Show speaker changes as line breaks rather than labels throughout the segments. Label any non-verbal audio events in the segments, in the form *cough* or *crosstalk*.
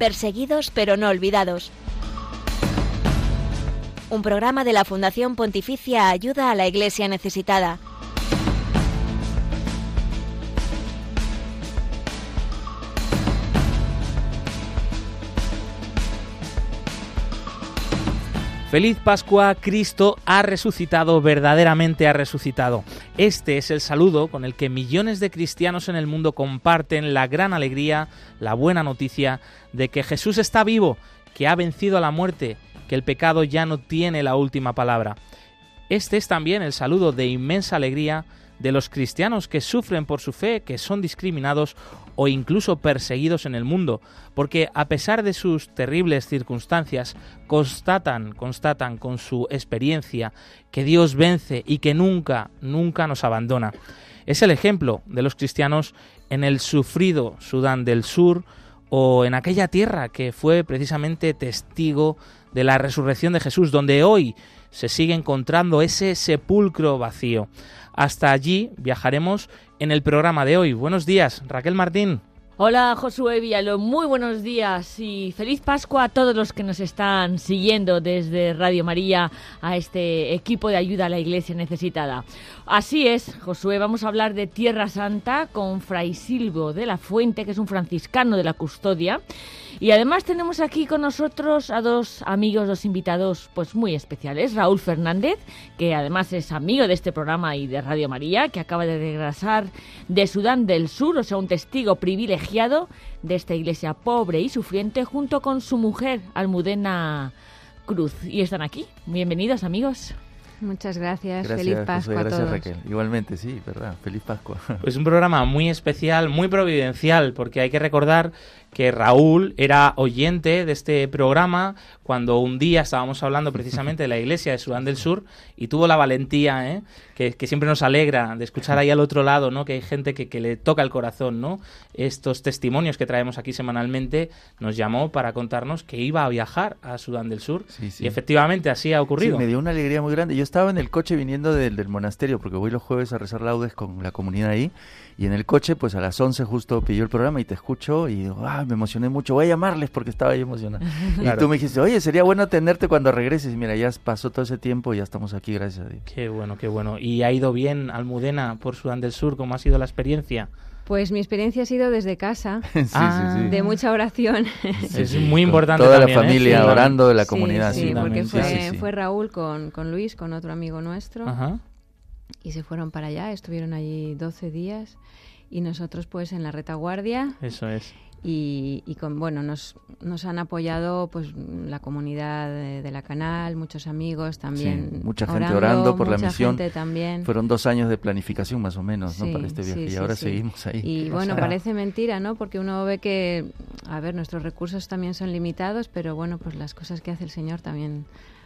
Perseguidos pero no olvidados. Un programa de la Fundación Pontificia Ayuda a la Iglesia Necesitada.
Feliz Pascua, Cristo ha resucitado, verdaderamente ha resucitado. Este es el saludo con el que millones de cristianos en el mundo comparten la gran alegría, la buena noticia de que Jesús está vivo, que ha vencido a la muerte, que el pecado ya no tiene la última palabra. Este es también el saludo de inmensa alegría de los cristianos que sufren por su fe, que son discriminados o incluso perseguidos en el mundo, porque a pesar de sus terribles circunstancias, constatan, constatan con su experiencia que Dios vence y que nunca, nunca nos abandona. Es el ejemplo de los cristianos en el sufrido Sudán del Sur o en aquella tierra que fue precisamente testigo de la resurrección de Jesús, donde hoy se sigue encontrando ese sepulcro vacío. Hasta allí viajaremos en el programa de hoy. Buenos días, Raquel Martín.
Hola Josué Villaló, muy buenos días y feliz Pascua a todos los que nos están siguiendo desde Radio María a este equipo de ayuda a la Iglesia necesitada. Así es, Josué, vamos a hablar de Tierra Santa con Fray Silvo de la Fuente, que es un franciscano de la custodia y además tenemos aquí con nosotros a dos amigos, dos invitados pues muy especiales. Raúl Fernández, que además es amigo de este programa y de Radio María, que acaba de regresar de Sudán del Sur, o sea, un testigo privilegiado de esta iglesia pobre y sufriente, junto con su mujer, Almudena Cruz. Y están aquí. Bienvenidos, amigos.
Muchas gracias. Feliz Pascua a todos.
Raquel. Igualmente, sí, verdad. Feliz Pascua. *laughs*
Pues un programa muy especial, muy providencial, porque hay que recordar que Raúl era oyente de este programa cuando un día estábamos hablando precisamente de la iglesia de Sudán del Sur y tuvo la valentía, ¿eh? que, siempre nos alegra de escuchar ahí al otro lado, ¿no? que hay gente que, le toca el corazón, ¿no? estos testimonios que traemos aquí semanalmente, nos llamó para contarnos que iba a viajar a Sudán del Sur y efectivamente así ha ocurrido.
me dio una alegría muy grande. Yo estaba en el coche viniendo del, del monasterio porque voy los jueves a rezar laudes con la comunidad ahí y en el coche, pues a las 11 justo pilló el programa y te escucho y digo, ah, me emocioné mucho, voy a llamarles porque estaba ahí emocionado. *laughs* Y tú me dijiste, oye, sería bueno tenerte cuando regreses. Mira, ya pasó todo ese tiempo y ya estamos aquí, gracias a Dios.
Qué bueno, qué bueno. ¿Y ha ido bien Almudena por Sudán del Sur? ¿Cómo ha sido la experiencia?
Pues mi experiencia ha sido desde casa, *laughs* de mucha oración.
es muy importante.
Toda la ¿eh? familia orando de la comunidad.
Sí, porque fue, fue Raúl con, con, Luis, con otro amigo nuestro. Ajá y se fueron para allá, estuvieron allí 12 días y nosotros pues en la retaguardia.
Eso es.
Y, y con, bueno, nos, nos han apoyado pues la comunidad de, la canal, muchos amigos también.
mucha gente orando, por la misión.
También.
Fueron dos años de planificación más o menos ¿no? para este viaje y ahora seguimos ahí.
Y bueno, parece mentira, ¿no? Porque uno ve que, a ver, nuestros recursos también son limitados, pero bueno, pues las cosas que hace el Señor también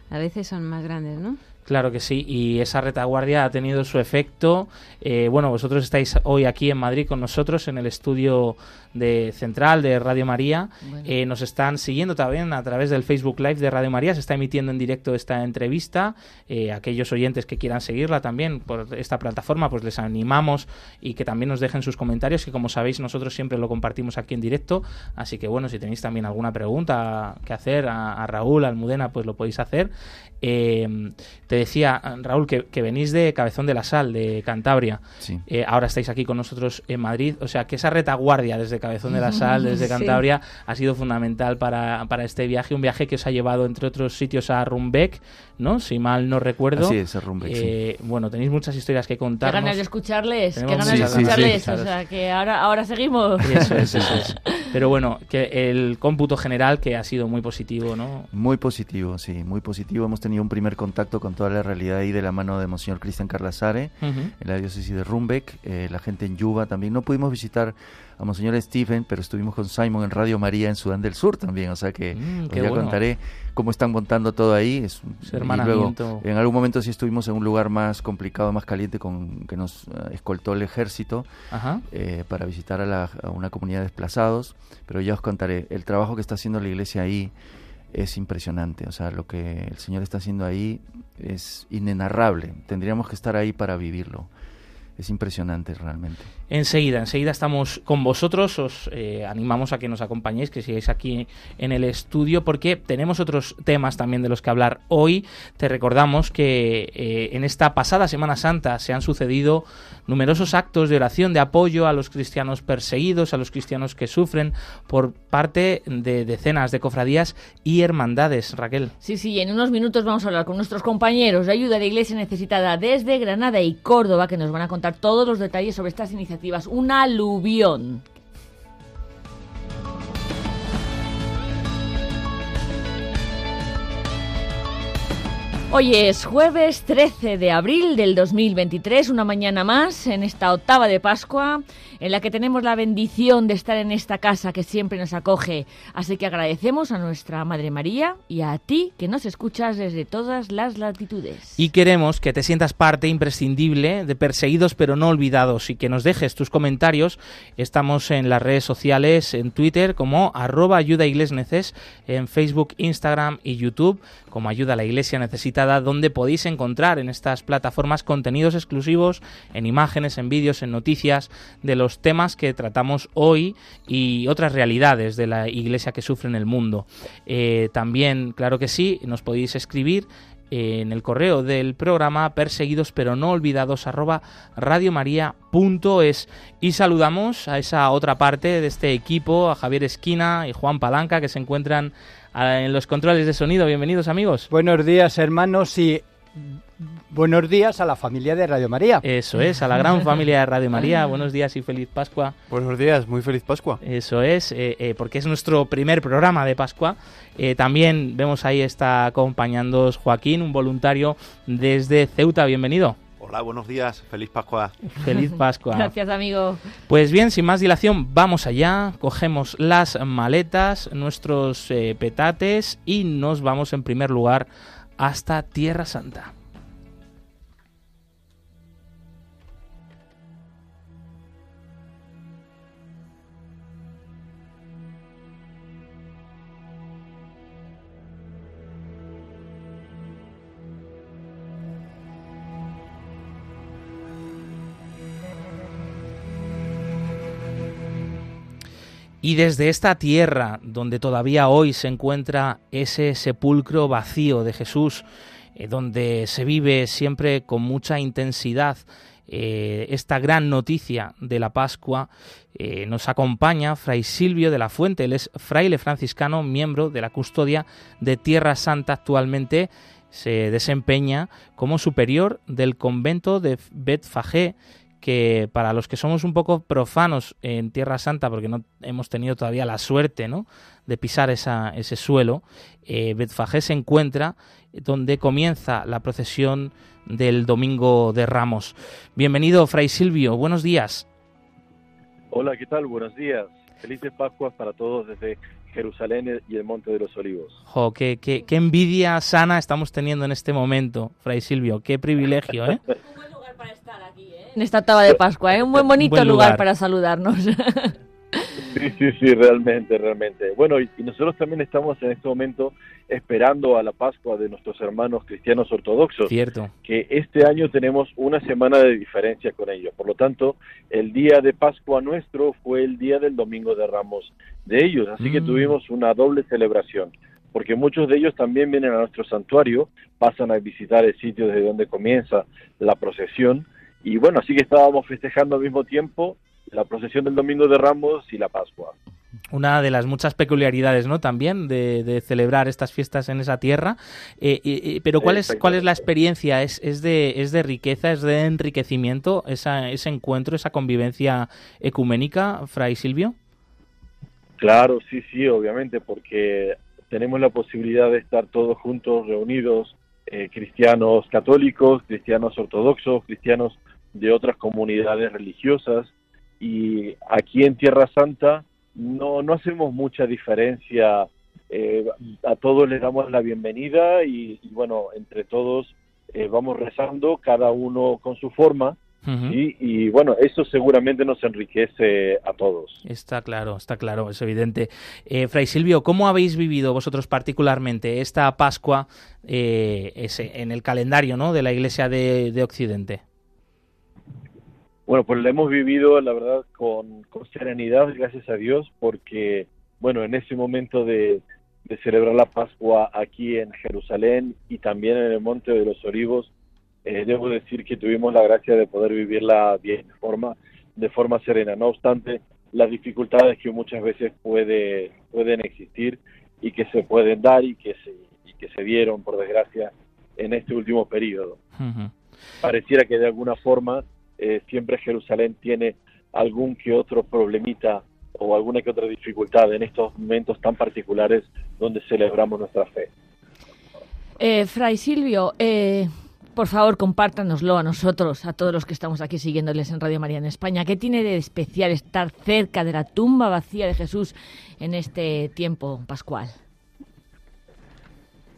a veces son más grandes, ¿no?
Claro que sí, y esa retaguardia ha tenido su efecto. Eh, bueno, vosotros estáis hoy aquí en Madrid con nosotros en el estudio de Central de Radio María. Eh, nos están siguiendo también a través del Facebook Live de Radio María. Se está emitiendo en directo esta entrevista. Eh, aquellos oyentes que quieran seguirla también por esta plataforma, pues les animamos y que también nos dejen sus comentarios, que como sabéis nosotros siempre lo compartimos aquí en directo. Así que bueno, si tenéis también alguna pregunta que hacer a, a Raúl, a Almudena, pues lo podéis hacer. Te decía, Raúl, que, venís de Cabezón de la Sal, de Cantabria. Eh, ahora estáis aquí con nosotros en Madrid. O sea, que esa retaguardia desde Cabezón de la *laughs* Sal, desde Cantabria, ha sido fundamental para, para, este viaje. Un viaje que os ha llevado, entre otros sitios, a Rumbeck, ¿no? Si mal no recuerdo.
Sí, es, Rumbeck,
eh, Bueno, tenéis muchas historias que contar.
Qué ganas de escucharles, qué ganas de escucharles. O sea, que ahora, ahora seguimos.
Eso es, eso es. *laughs* Pero bueno, que el cómputo general que ha sido muy positivo, ¿no?
Muy positivo, sí, muy positivo. Hemos tenido un primer contacto con toda la realidad ahí de la mano de Monseñor Cristian Carlazare, en la diócesis de Rumbeck, eh, la gente en Yuba también. No pudimos visitar a Monseñor Stephen, pero estuvimos con Simon en Radio María en Sudán del Sur también, o sea que mm, ya contaré cómo están montando todo ahí. Es,
luego,
en algún momento sí estuvimos en un lugar más complicado, más caliente, con que nos eh, escoltó el ejército eh, para visitar a, a una comunidad de desplazados, pero ya os contaré el trabajo que está haciendo la iglesia ahí es impresionante. O sea, lo que el Señor está haciendo ahí es inenarrable. Tendríamos que estar ahí para vivirlo. Es impresionante realmente.
Enseguida, enseguida estamos con vosotros, os eh, animamos a que nos acompañéis, que sigáis aquí en el estudio, porque tenemos otros temas también de los que hablar hoy. Te recordamos que eh, en esta pasada Semana Santa se han sucedido numerosos actos de oración, de apoyo a los cristianos perseguidos, a los cristianos que sufren por parte de decenas de cofradías y hermandades. Raquel.
Sí, sí, en unos minutos vamos a hablar con nuestros compañeros de ayuda la Iglesia Necesitada desde Granada y Córdoba, que nos van a contar todos los detalles sobre estas iniciativas un aluvión. Hoy es jueves 13 de abril del 2023, una mañana más en esta octava de Pascua en la que tenemos la bendición de estar en esta casa que siempre nos acoge. Así que agradecemos a nuestra Madre María y a ti que nos escuchas desde todas las latitudes.
Y queremos que te sientas parte imprescindible de Perseguidos pero no olvidados y que nos dejes tus comentarios. Estamos en las redes sociales, en Twitter como arroba ayuda en Facebook, Instagram y YouTube como ayuda a la iglesia necesitada, donde podéis encontrar en estas plataformas contenidos exclusivos en imágenes, en vídeos, en noticias de los temas que tratamos hoy y otras realidades de la iglesia que sufre en el mundo. Eh, también, claro que sí, nos podéis escribir en el correo del programa perseguidos pero no olvidados arroba y saludamos a esa otra parte de este equipo, a Javier Esquina y Juan Palanca que se encuentran en los controles de sonido. Bienvenidos amigos.
Buenos días hermanos y Buenos días a la familia de Radio María.
Eso es, a la gran familia de Radio María. *laughs* Buenos días y feliz Pascua.
Buenos días, muy feliz Pascua.
Eso es, eh, eh, porque es nuestro primer programa de Pascua. Eh, también vemos ahí está acompañándoos Joaquín, un voluntario desde Ceuta. Bienvenido.
Hola, buenos días, feliz Pascua.
Feliz Pascua. *laughs*
Gracias, amigo.
Pues bien, sin más dilación, vamos allá, cogemos las maletas, nuestros petates y nos vamos en primer lugar hasta Tierra Santa. Y desde esta tierra, donde todavía hoy se encuentra ese sepulcro vacío de Jesús, eh, donde se vive siempre con mucha intensidad eh, esta gran noticia de la Pascua, eh, nos acompaña Fray Silvio de la Fuente. Él es fraile franciscano, miembro de la custodia de Tierra Santa actualmente. Se desempeña como superior del convento de Betfagé que para los que somos un poco profanos en Tierra Santa, porque no hemos tenido todavía la suerte ¿no? de pisar esa, ese suelo, eh, Betfagé se encuentra donde comienza la procesión del Domingo de Ramos. Bienvenido, Fray Silvio, buenos días.
Hola, ¿qué tal? Buenos días. Felices Pascuas para todos desde Jerusalén y el Monte de los Olivos.
Jo, qué, qué, qué envidia sana estamos teniendo en este momento, Fray Silvio. Qué privilegio, ¿eh? *laughs*
en esta taba de Pascua. Es ¿eh? un buen bonito lugar. para saludarnos.
Sí, sí, sí, realmente, realmente. Bueno, y, nosotros también estamos en este momento esperando a la Pascua de nuestros hermanos cristianos ortodoxos.
Cierto.
Que este año tenemos una semana de diferencia con ellos. Por lo tanto, el día de Pascua nuestro fue el día del Domingo de Ramos de ellos. Así que mm. tuvimos una doble celebración. Porque muchos de ellos también vienen a nuestro santuario, pasan a visitar el sitio desde donde comienza la procesión y bueno, así que estábamos festejando al mismo tiempo la procesión del Domingo de Ramos y la Pascua.
Una de las muchas peculiaridades, ¿no? También de, celebrar estas fiestas en esa tierra. Eh, pero ¿cuál es, ¿cuál es la experiencia? ¿Es, es, de, ¿Es de riqueza, es de enriquecimiento esa, ese encuentro, esa convivencia ecuménica, Fray Silvio?
Claro, sí, sí, obviamente, porque tenemos la posibilidad de estar todos juntos, reunidos, eh, cristianos católicos, cristianos ortodoxos, cristianos de otras comunidades religiosas. Y aquí en Tierra Santa no, no hacemos mucha diferencia, eh, a todos les damos la bienvenida y, bueno, entre todos eh, vamos rezando, cada uno con su forma y, bueno, eso seguramente nos enriquece a todos.
Está claro, está claro, es evidente. Eh, Fray Silvio, ¿cómo habéis vivido vosotros particularmente esta Pascua en el calendario ¿no? de la Iglesia de Occidente?
Bueno, pues lo hemos vivido, la verdad, con, con serenidad, gracias a Dios, porque, bueno, en ese momento de, de celebrar la Pascua aquí en Jerusalén y también en el Monte de los Olivos, eh, debo decir que tuvimos la gracia de poder vivirla bien, de forma, de forma serena. No obstante, las dificultades que muchas veces puede, pueden existir y que se pueden dar y que se, y que se dieron, por desgracia, en este último periodo. Pareciera que de alguna forma eh, siempre Jerusalén tiene algún que otro problemita o alguna que otra dificultad en estos momentos tan particulares donde celebramos nuestra fe.
Eh, Fray Silvio, eh, por favor, compártanoslo a nosotros, a todos los que estamos aquí siguiéndoles en Radio María en España. ¿Qué tiene de especial estar cerca de la tumba vacía de Jesús en este tiempo pascual?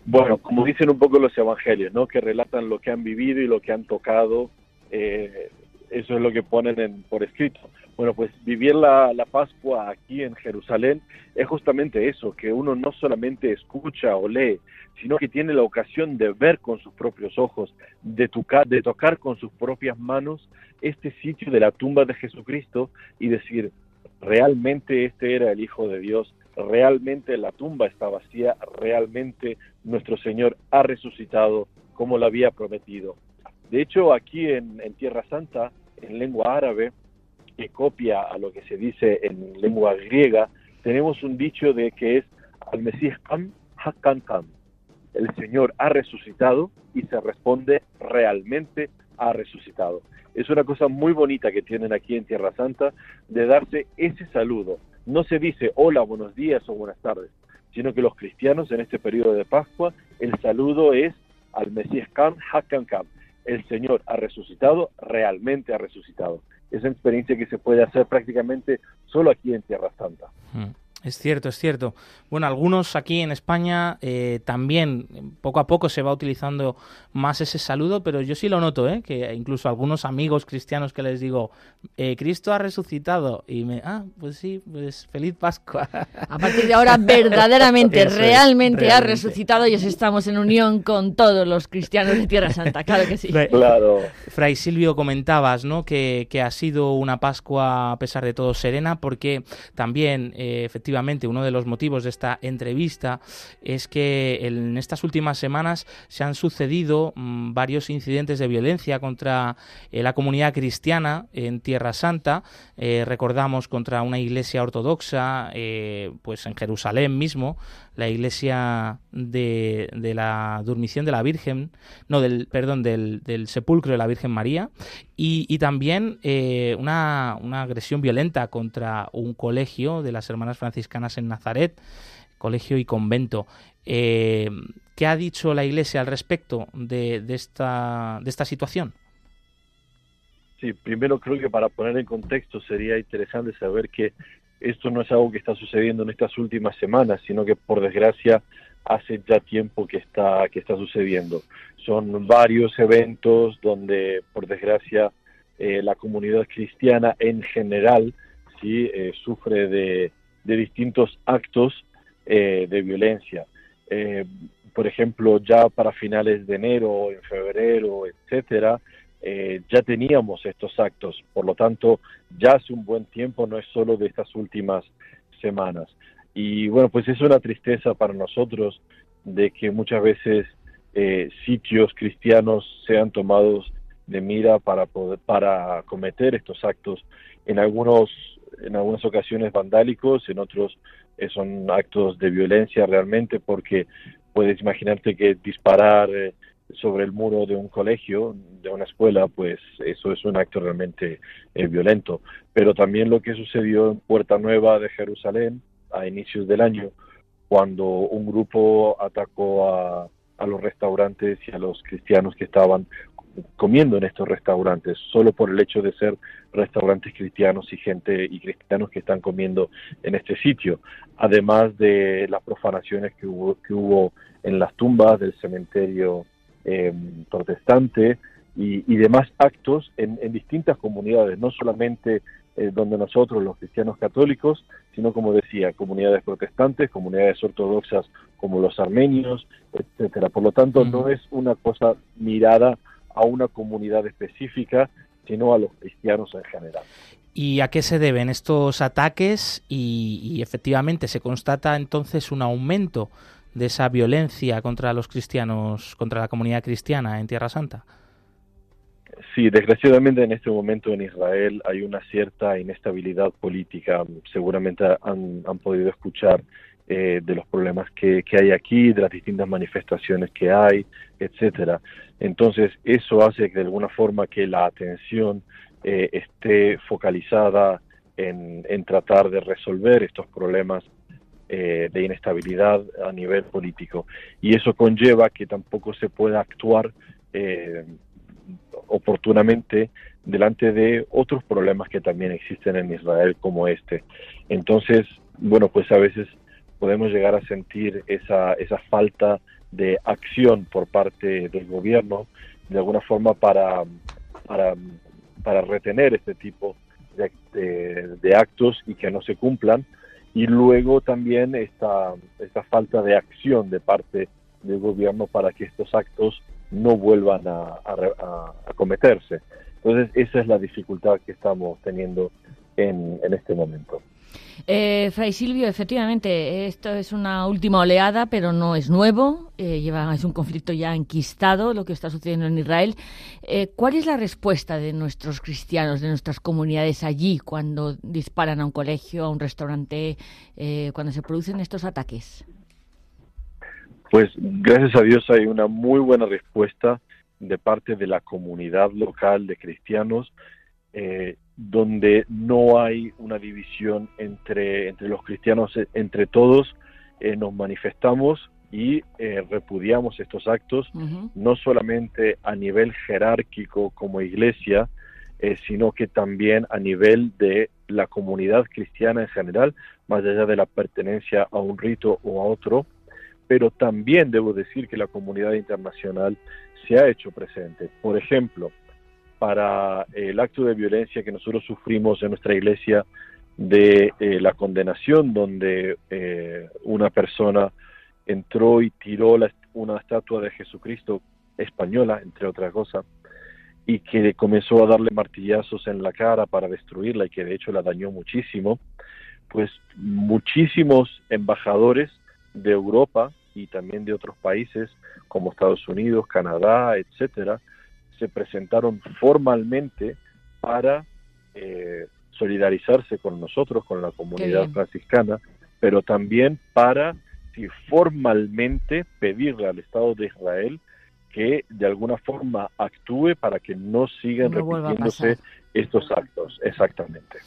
Bueno, como dicen un poco los evangelios, ¿no? Que relatan lo que han vivido y lo que han tocado. Eh, eso es lo que ponen por escrito. Bueno, pues vivir la, Pascua aquí en Jerusalén es justamente eso, que uno no solamente escucha o lee, sino que tiene la ocasión de ver con sus propios ojos, de, tocar, de tocar con sus propias manos este sitio de la tumba de Jesucristo y decir, realmente este era el Hijo de Dios, realmente la tumba está vacía, realmente nuestro Señor ha resucitado como lo había prometido. De hecho, aquí en Tierra Santa, en lengua árabe, que copia a lo que se dice en lengua griega, tenemos un dicho de que es al Mesías Kam Hakan Kam. El Señor ha resucitado y se responde realmente ha resucitado. Es una cosa muy bonita que tienen aquí en Tierra Santa de darse ese saludo. No se dice hola, buenos días o buenas tardes, sino que los cristianos en este periodo de Pascua, el saludo es al Mesías Kam Hakan Kam. El Señor ha resucitado, realmente ha resucitado es una experiencia que se puede hacer prácticamente solo aquí en Tierra Santa.
Mm. Es cierto, es cierto. Bueno, algunos aquí en España eh, también poco a poco se va utilizando más ese saludo, pero yo sí lo noto, ¿eh? que incluso algunos amigos cristianos que les digo, eh, Cristo ha resucitado, y me, ah, pues sí, pues feliz Pascua.
A partir de ahora, verdaderamente, *laughs* realmente, ha resucitado y estamos en unión con todos los cristianos de Tierra Santa, claro que sí.
Claro.
Fray Silvio, comentabas, ¿no? Que, que ha sido una Pascua, a pesar de todo, serena, porque también, efectivamente, efectivamente, uno de los motivos de esta entrevista es que en estas últimas semanas se han sucedido mm, varios incidentes de violencia contra eh, la comunidad cristiana en Tierra Santa. Eh, recordamos contra una iglesia ortodoxa, eh, pues en Jerusalén mismo, la iglesia de, de, la Durmición de la Virgen, no, del, perdón, del, del sepulcro de la Virgen María, y, y también eh, una, una, agresión violenta contra un colegio de las Hermanas Franciscanas en Nazaret, colegio y convento. Eh, ¿Qué ha dicho la iglesia al respecto de, de, esta, de esta situación?
Sí, primero creo que para poner en contexto sería interesante saber que esto no es algo que está sucediendo en estas últimas semanas, sino que por desgracia hace ya tiempo que está, que está sucediendo. Son varios eventos donde por desgracia eh, la comunidad cristiana en general sí eh, sufre de, distintos actos eh, de violencia. por ejemplo, ya para finales de enero, en febrero, etcétera, eh, ya teníamos estos actos, por lo tanto, ya hace un buen tiempo, no es solo de estas últimas semanas. Y bueno, pues es una tristeza para nosotros de que muchas veces eh, sitios cristianos sean tomados de mira para poder, para cometer estos actos en algunos en algunas ocasiones vandálicos en otros eh, son actos de violencia realmente porque puedes imaginarte que disparar sobre el muro de un colegio, de una escuela, pues eso es un acto realmente eh, violento. Pero también lo que sucedió en Puerta Nueva de Jerusalén a inicios del año, cuando un grupo atacó a, a los restaurantes y a los cristianos que estaban comiendo en estos restaurantes, solo por el hecho de ser restaurantes cristianos y gente y cristianos que están comiendo en este sitio, además de las profanaciones que hubo, que hubo en las tumbas del cementerio eh, protestante y, demás actos en, distintas comunidades, no solamente eh, donde nosotros, los cristianos católicos, sino como decía, comunidades protestantes, comunidades ortodoxas como los armenios, etcétera. Por lo tanto, no es una cosa mirada a una comunidad específica, sino a los cristianos en general.
¿Y a qué se deben estos ataques? Y, efectivamente se constata entonces un aumento de esa violencia contra los cristianos, contra la comunidad cristiana en Tierra Santa.
Sí, desgraciadamente en este momento en Israel hay una cierta inestabilidad política. Seguramente han, podido escuchar eh, de los problemas que, que, hay aquí, de las distintas manifestaciones que hay, etcétera. Entonces eso hace que de alguna forma que la atención eh, esté focalizada en, tratar de resolver estos problemas eh, de inestabilidad a nivel político. Y eso conlleva que tampoco se pueda actuar eh, oportunamente delante de otros problemas que también existen en Israel como este. Entonces, bueno, pues a veces podemos llegar a sentir esa, esa falta de acción por parte del gobierno de alguna forma para, para para retener este tipo de, actos y que no se cumplan. Y luego también esta, esta falta de acción de parte del gobierno para que estos actos no vuelvan a, a, cometerse. Entonces, esa es la dificultad que estamos teniendo en, en este momento.
Eh, Fray Silvio, efectivamente, esto es una última oleada, pero no es nuevo. Eh, lleva, es un conflicto ya enquistado lo que está sucediendo en Israel. Eh, ¿Cuál es la respuesta de nuestros cristianos, de nuestras comunidades allí, cuando disparan a un colegio, a un restaurante, eh, cuando se producen estos ataques?
Pues gracias a Dios hay una muy buena respuesta de parte de la comunidad local de cristianos eh, donde no hay una división entre, entre los cristianos, eh, entre todos eh, nos manifestamos y eh, repudiamos estos actos, no solamente a nivel jerárquico como iglesia, sino que también a nivel de la comunidad cristiana en general, más allá de la pertenencia a un rito o a otro, pero también debo decir que la comunidad internacional se ha hecho presente. Por ejemplo, para el acto de violencia que nosotros sufrimos en nuestra iglesia de eh, la condenación donde eh, una persona entró y tiró una estatua de Jesucristo española, entre otras cosas, y que comenzó a darle martillazos en la cara para destruirla y que de hecho la dañó muchísimo, pues muchísimos embajadores de Europa y también de otros países como Estados Unidos, Canadá, etcétera, se presentaron formalmente para eh, solidarizarse con nosotros, con la comunidad franciscana, pero también para si formalmente pedirle al Estado de Israel que de alguna forma actúe para que no sigan repitiéndose estos actos. Exactamente.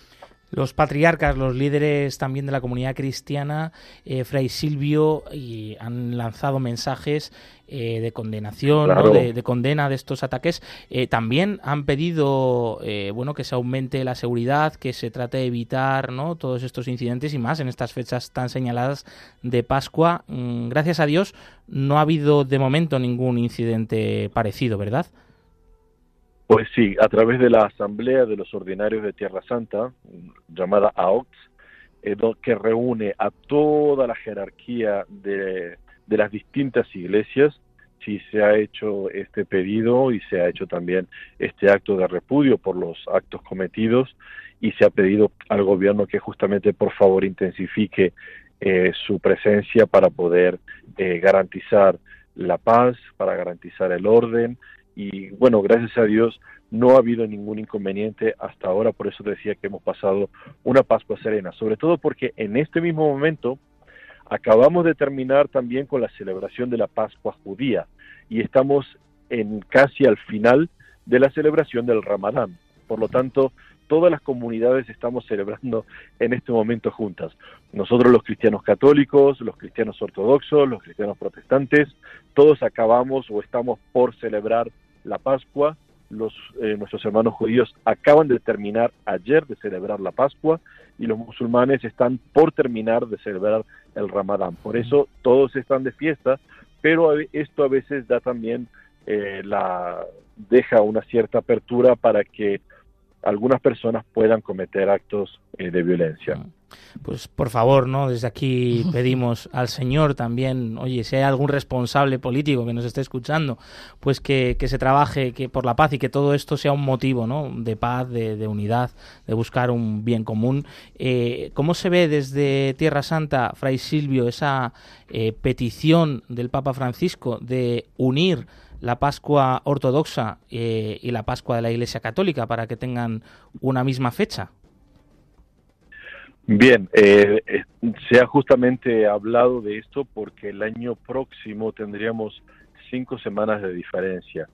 Los patriarcas, los líderes también de la comunidad cristiana, eh, Fray Silvio, y han lanzado mensajes eh, de condenación, de, condena de estos ataques. Eh, también han pedido bueno, que se aumente la seguridad, que se trate de evitar ¿no? todos estos incidentes y más en estas fechas tan señaladas de Pascua. Mm, gracias a Dios no ha habido de momento ningún incidente parecido, ¿verdad?
Pues sí, a través de la Asamblea de los Ordinarios de Tierra Santa, llamada AOX, eh, que reúne a toda la jerarquía de, las distintas iglesias, sí se ha hecho este pedido y se ha hecho también este acto de repudio por los actos cometidos y se ha pedido al gobierno que justamente por favor intensifique eh, su presencia para poder eh, garantizar la paz, para garantizar el orden y bueno, gracias a Dios no ha habido ningún inconveniente hasta ahora, por eso decía que hemos pasado una Pascua serena, sobre todo porque en este mismo momento acabamos de terminar también con la celebración de la Pascua judía y estamos en casi al final de la celebración del Ramadán. Por lo tanto, todas las comunidades estamos celebrando en este momento juntas. Nosotros los cristianos católicos, los cristianos ortodoxos, los cristianos protestantes, todos acabamos o estamos por celebrar la Pascua. Los, eh, nuestros hermanos judíos acaban de terminar ayer de celebrar la Pascua y los musulmanes están por terminar de celebrar el Ramadán. Por eso todos están de fiesta, pero esto a veces da también eh, la deja una cierta apertura para que algunas personas puedan cometer actos eh, de violencia.
Pues por favor, ¿no? Desde aquí *laughs* pedimos al Señor también, oye, si hay algún responsable político que nos esté escuchando, pues que, se trabaje que por la paz y que todo esto sea un motivo, ¿no? De paz, de, unidad, de buscar un bien común. Eh, ¿Cómo se ve desde Tierra Santa, Fray Silvio, esa eh, petición del Papa Francisco de unir la Pascua ortodoxa eh, y la Pascua de la Iglesia Católica para que tengan una misma fecha?
Bien, eh, eh, se ha justamente hablado de esto porque el año próximo tendríamos cinco semanas de diferencia,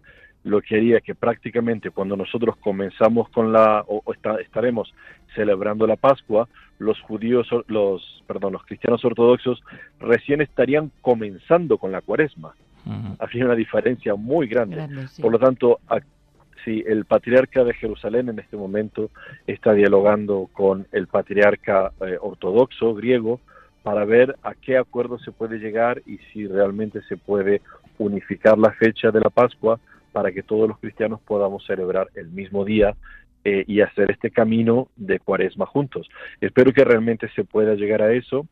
lo que haría que prácticamente cuando nosotros comenzamos con la, o, estaremos celebrando la Pascua, los judíos, los, perdón, los cristianos ortodoxos recién estarían comenzando con la Cuaresma. Habría una diferencia muy grande. Por lo tanto, Sí, el patriarca de Jerusalén en este momento está dialogando con el patriarca eh, ortodoxo griego para ver a qué acuerdo se puede llegar y si realmente se puede unificar la fecha de la Pascua para que todos los cristianos podamos celebrar el mismo día eh, y hacer este camino de cuaresma juntos. Espero que realmente se pueda llegar a eso.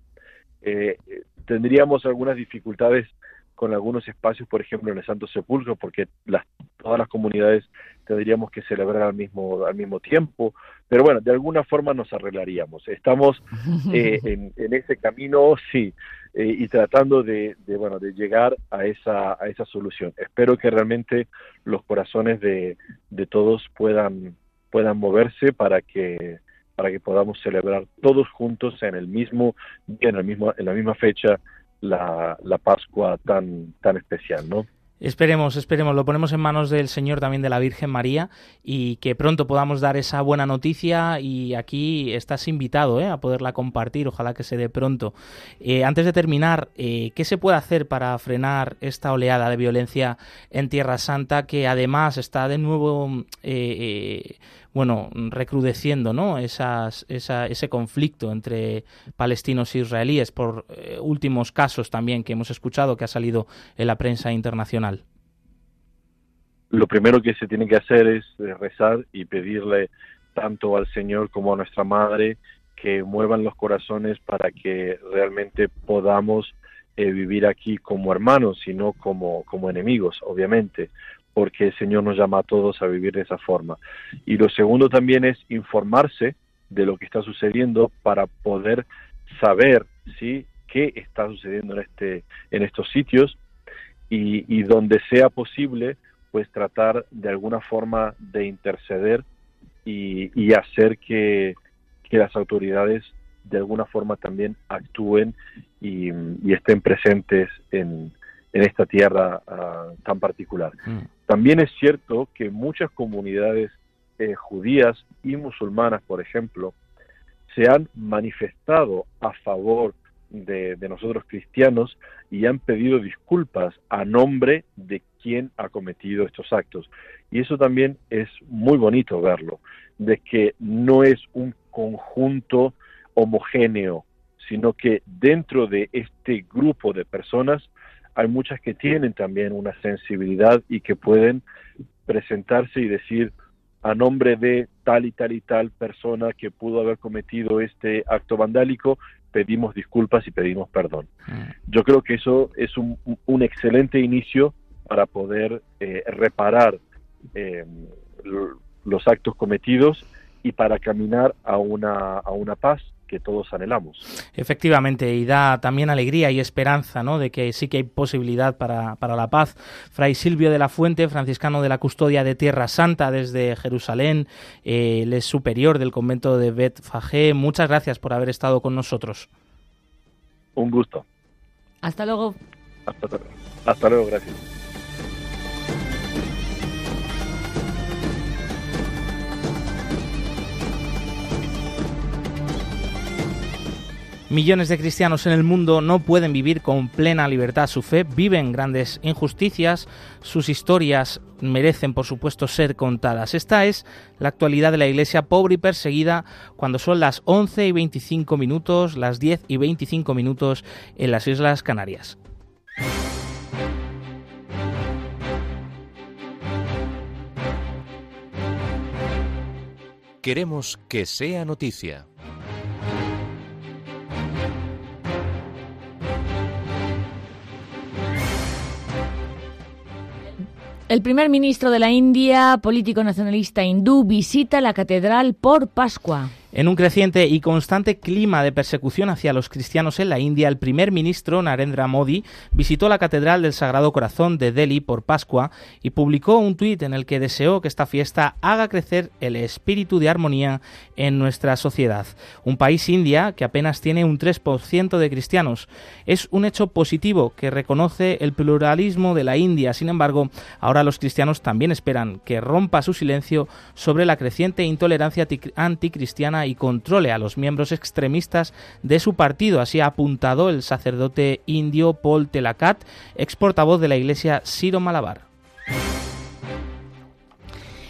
Eh, tendríamos algunas dificultades con algunos espacios, por ejemplo, en el Santo Sepulcro, porque las, todas las comunidades tendríamos que celebrar al mismo, al mismo tiempo, pero bueno, de alguna forma nos arreglaríamos. Estamos *laughs* eh, en, ese camino, sí, eh, y tratando de, bueno, de llegar a esa, a esa solución. Espero que realmente los corazones de, de todos puedan, puedan moverse para que para que podamos celebrar todos juntos en el mismo en el mismo en la misma fecha la, la Pascua tan, tan especial, ¿no?
Esperemos, esperemos, lo ponemos en manos del Señor también de la Virgen María y que pronto podamos dar esa buena noticia y aquí estás invitado ¿eh? a poderla compartir, ojalá que se dé pronto. Eh, antes de terminar, eh, ¿qué se puede hacer para frenar esta oleada de violencia en Tierra Santa que además está de nuevo bueno, recrudeciendo ¿no? Esas, ese conflicto entre palestinos e israelíes por eh, últimos casos también que hemos escuchado que ha salido en la prensa internacional?
Lo primero que se tiene que hacer es eh, rezar y pedirle tanto al Señor como a nuestra Madre que muevan los corazones para que realmente podamos eh, vivir aquí como hermanos y no como, como enemigos, obviamente, porque el Señor nos llama a todos a vivir de esa forma. Y lo segundo también es informarse de lo que está sucediendo para poder saber ¿sí? qué está sucediendo en, este, en estos sitios y, donde sea posible, pues tratar de alguna forma de interceder y, hacer que, las autoridades de alguna forma también actúen y, estén presentes en, en esta tierra ah, tan particular. Mm. También es cierto que muchas comunidades eh, judías y musulmanas, por ejemplo, se han manifestado a favor de, nosotros cristianos y han pedido disculpas a nombre de quien ha cometido estos actos. Y eso también es muy bonito verlo, de que no es un conjunto homogéneo, sino que dentro de este grupo de personas hay muchas que tienen también una sensibilidad y que pueden presentarse y decir a nombre de tal y tal y tal persona que pudo haber cometido este acto vandálico, pedimos disculpas y pedimos perdón. Mm. Yo creo que eso es un, excelente inicio para poder eh, reparar eh, los actos cometidos y para caminar a una, a una paz que todos anhelamos.
Efectivamente, y da también alegría y esperanza ¿no? de que sí que hay posibilidad para, la paz. Fray Silvio de la Fuente, franciscano de la Custodia de Tierra Santa desde Jerusalén, eh, él es superior del convento de Bet Fagé. Muchas gracias por haber estado con nosotros.
Un gusto.
Hasta luego.
Hasta, hasta luego, gracias.
Millones de cristianos en el mundo no pueden vivir con plena libertad su fe, viven grandes injusticias, sus historias merecen por supuesto ser contadas. Esta es la actualidad de la iglesia pobre y perseguida cuando son las 11 y 25 minutos, las 10 y 25 minutos en las Islas Canarias.
Queremos que sea noticia.
El primer ministro de la India, político nacionalista hindú, visita la catedral por Pascua.
En un creciente y constante clima de persecución hacia los cristianos en la India, el primer ministro Narendra Modi visitó la Catedral del Sagrado Corazón de Delhi por Pascua y publicó un tuit en el que deseó que esta fiesta haga crecer el espíritu de armonía en nuestra sociedad. Un país India que apenas tiene un 3% de cristianos. Es un hecho positivo que reconoce el pluralismo de la India. Sin embargo, ahora los cristianos también esperan que rompa su silencio sobre la creciente intolerancia anticristiana y controle a los miembros extremistas de su partido. Así ha apuntado el sacerdote indio Paul Telakat, ex portavoz de la iglesia Siro Malabar.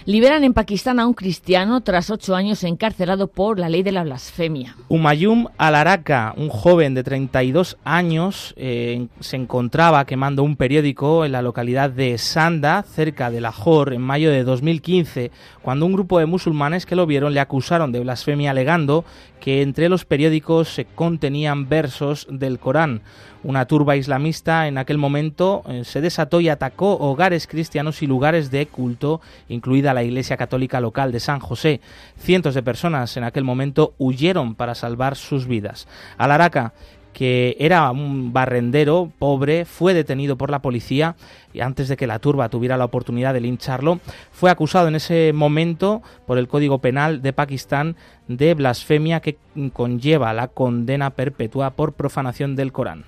Liberan en Pakistán a un cristiano tras ocho años encarcelado por la ley de la blasfemia.
Umayum Alaraka, un joven de 32 años, eh, se encontraba quemando un periódico en la localidad de Sanda, cerca de Lahore, en mayo de 2015, cuando un grupo de musulmanes que lo vieron le acusaron de blasfemia alegando que entre los periódicos se contenían versos del Corán. Una turba islamista en aquel momento eh, se desató y atacó hogares cristianos y lugares de culto, incluida la iglesia católica local de San José. Cientos de personas en aquel momento huyeron para salvar sus vidas. Alaraca que era un barrendero pobre, fue detenido por la policía y antes de que la turba tuviera la oportunidad de lincharlo, fue acusado en ese momento por el Código Penal de Pakistán de blasfemia que conlleva la condena perpetua por profanación del Corán.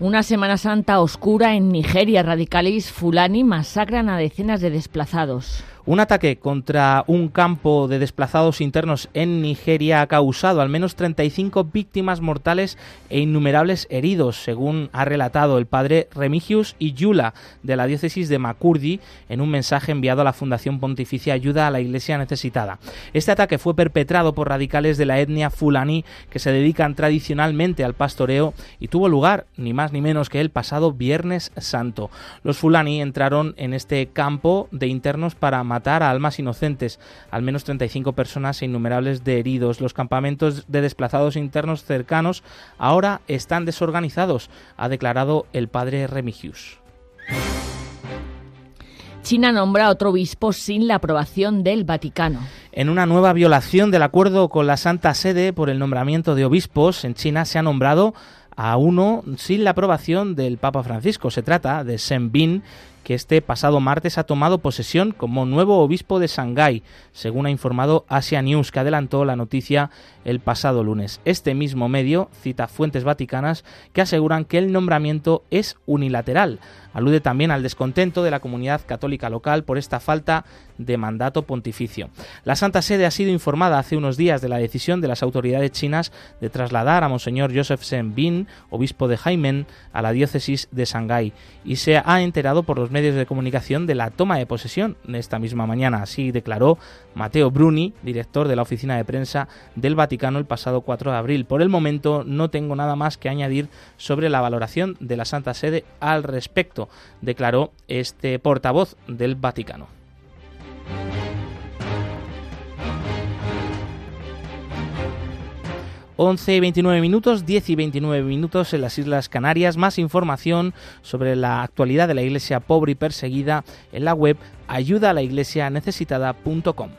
Una Semana Santa oscura en Nigeria. Radicales fulani masacran a decenas de desplazados.
Un ataque contra un campo de desplazados internos en Nigeria ha causado al menos 35 víctimas mortales e innumerables heridos, según ha relatado el padre Remigius Yula de la diócesis de Makurdi en un mensaje enviado a la Fundación Pontificia Ayuda a la Iglesia Necesitada. Este ataque fue perpetrado por radicales de la etnia fulani que se dedican tradicionalmente al pastoreo y tuvo lugar ni más ni menos que el pasado Viernes Santo. Los fulani entraron en este campo de internos para matar a almas inocentes, al menos 35 personas e innumerables de heridos. Los campamentos de desplazados internos cercanos ahora están desorganizados, ha declarado el padre Remigius.
China nombra a otro obispo sin la aprobación del Vaticano.
En una nueva violación del acuerdo con la Santa Sede por el nombramiento de obispos, en China se ha nombrado a uno sin la aprobación del Papa Francisco. Se trata de Shen Bin, que este pasado martes ha tomado posesión como nuevo obispo de Shanghái, según ha informado Asia News, que adelantó la noticia el pasado lunes. Este mismo medio cita fuentes vaticanas que aseguran que el nombramiento es unilateral. Alude también al descontento de la comunidad católica local por esta falta de mandato pontificio. La Santa Sede ha sido informada hace unos días de la decisión de las autoridades chinas de trasladar a Monseñor Joseph Sen Bin, obispo de Jaimen, a la diócesis de Shanghái y se ha enterado por los medios de comunicación de la toma de posesión esta misma mañana. Así declaró Mateo Bruni, director de la oficina de prensa del Vaticano el pasado 4 de abril. Por el momento no tengo nada más que añadir sobre la valoración de la Santa Sede al respecto, declaró este portavoz del Vaticano. 11 y 29 minutos, 10 y 29 minutos en las Islas Canarias. Más información sobre la actualidad de la Iglesia pobre y perseguida en la web ayudalaiglesianecesitada.com.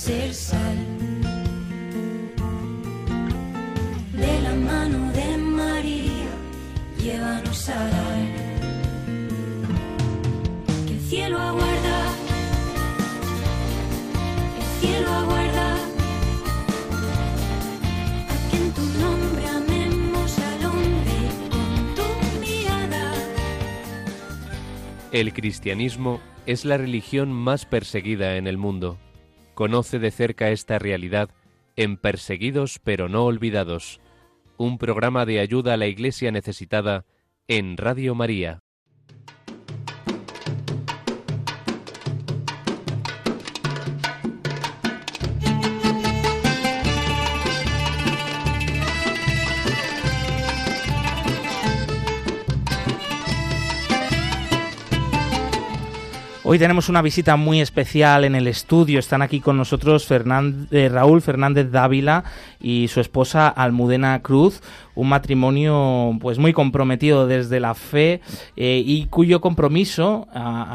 ser sal. De la mano de María, llévanos al dar. Que el cielo aguarda, el cielo aguarda. A en tu nombre amemos al hombre con tu mirada.
El cristianismo es la religión más perseguida en el mundo. Conoce de cerca esta realidad en Perseguidos pero no olvidados, un programa de ayuda a la Iglesia necesitada en Radio María.
Hoy tenemos una visita muy especial en el estudio. Están aquí con nosotros eh, Raúl Fernández Dávila y su esposa Almudena Cruz, un matrimonio pues muy comprometido desde la fe eh, y cuyo compromiso,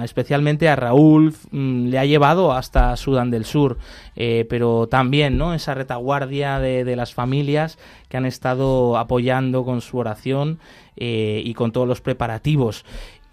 especialmente a Raúl, mm, le ha llevado hasta Sudán del Sur, eh, pero también ¿no? esa retaguardia de, las familias que han estado apoyando con su oración y con todos los preparativos.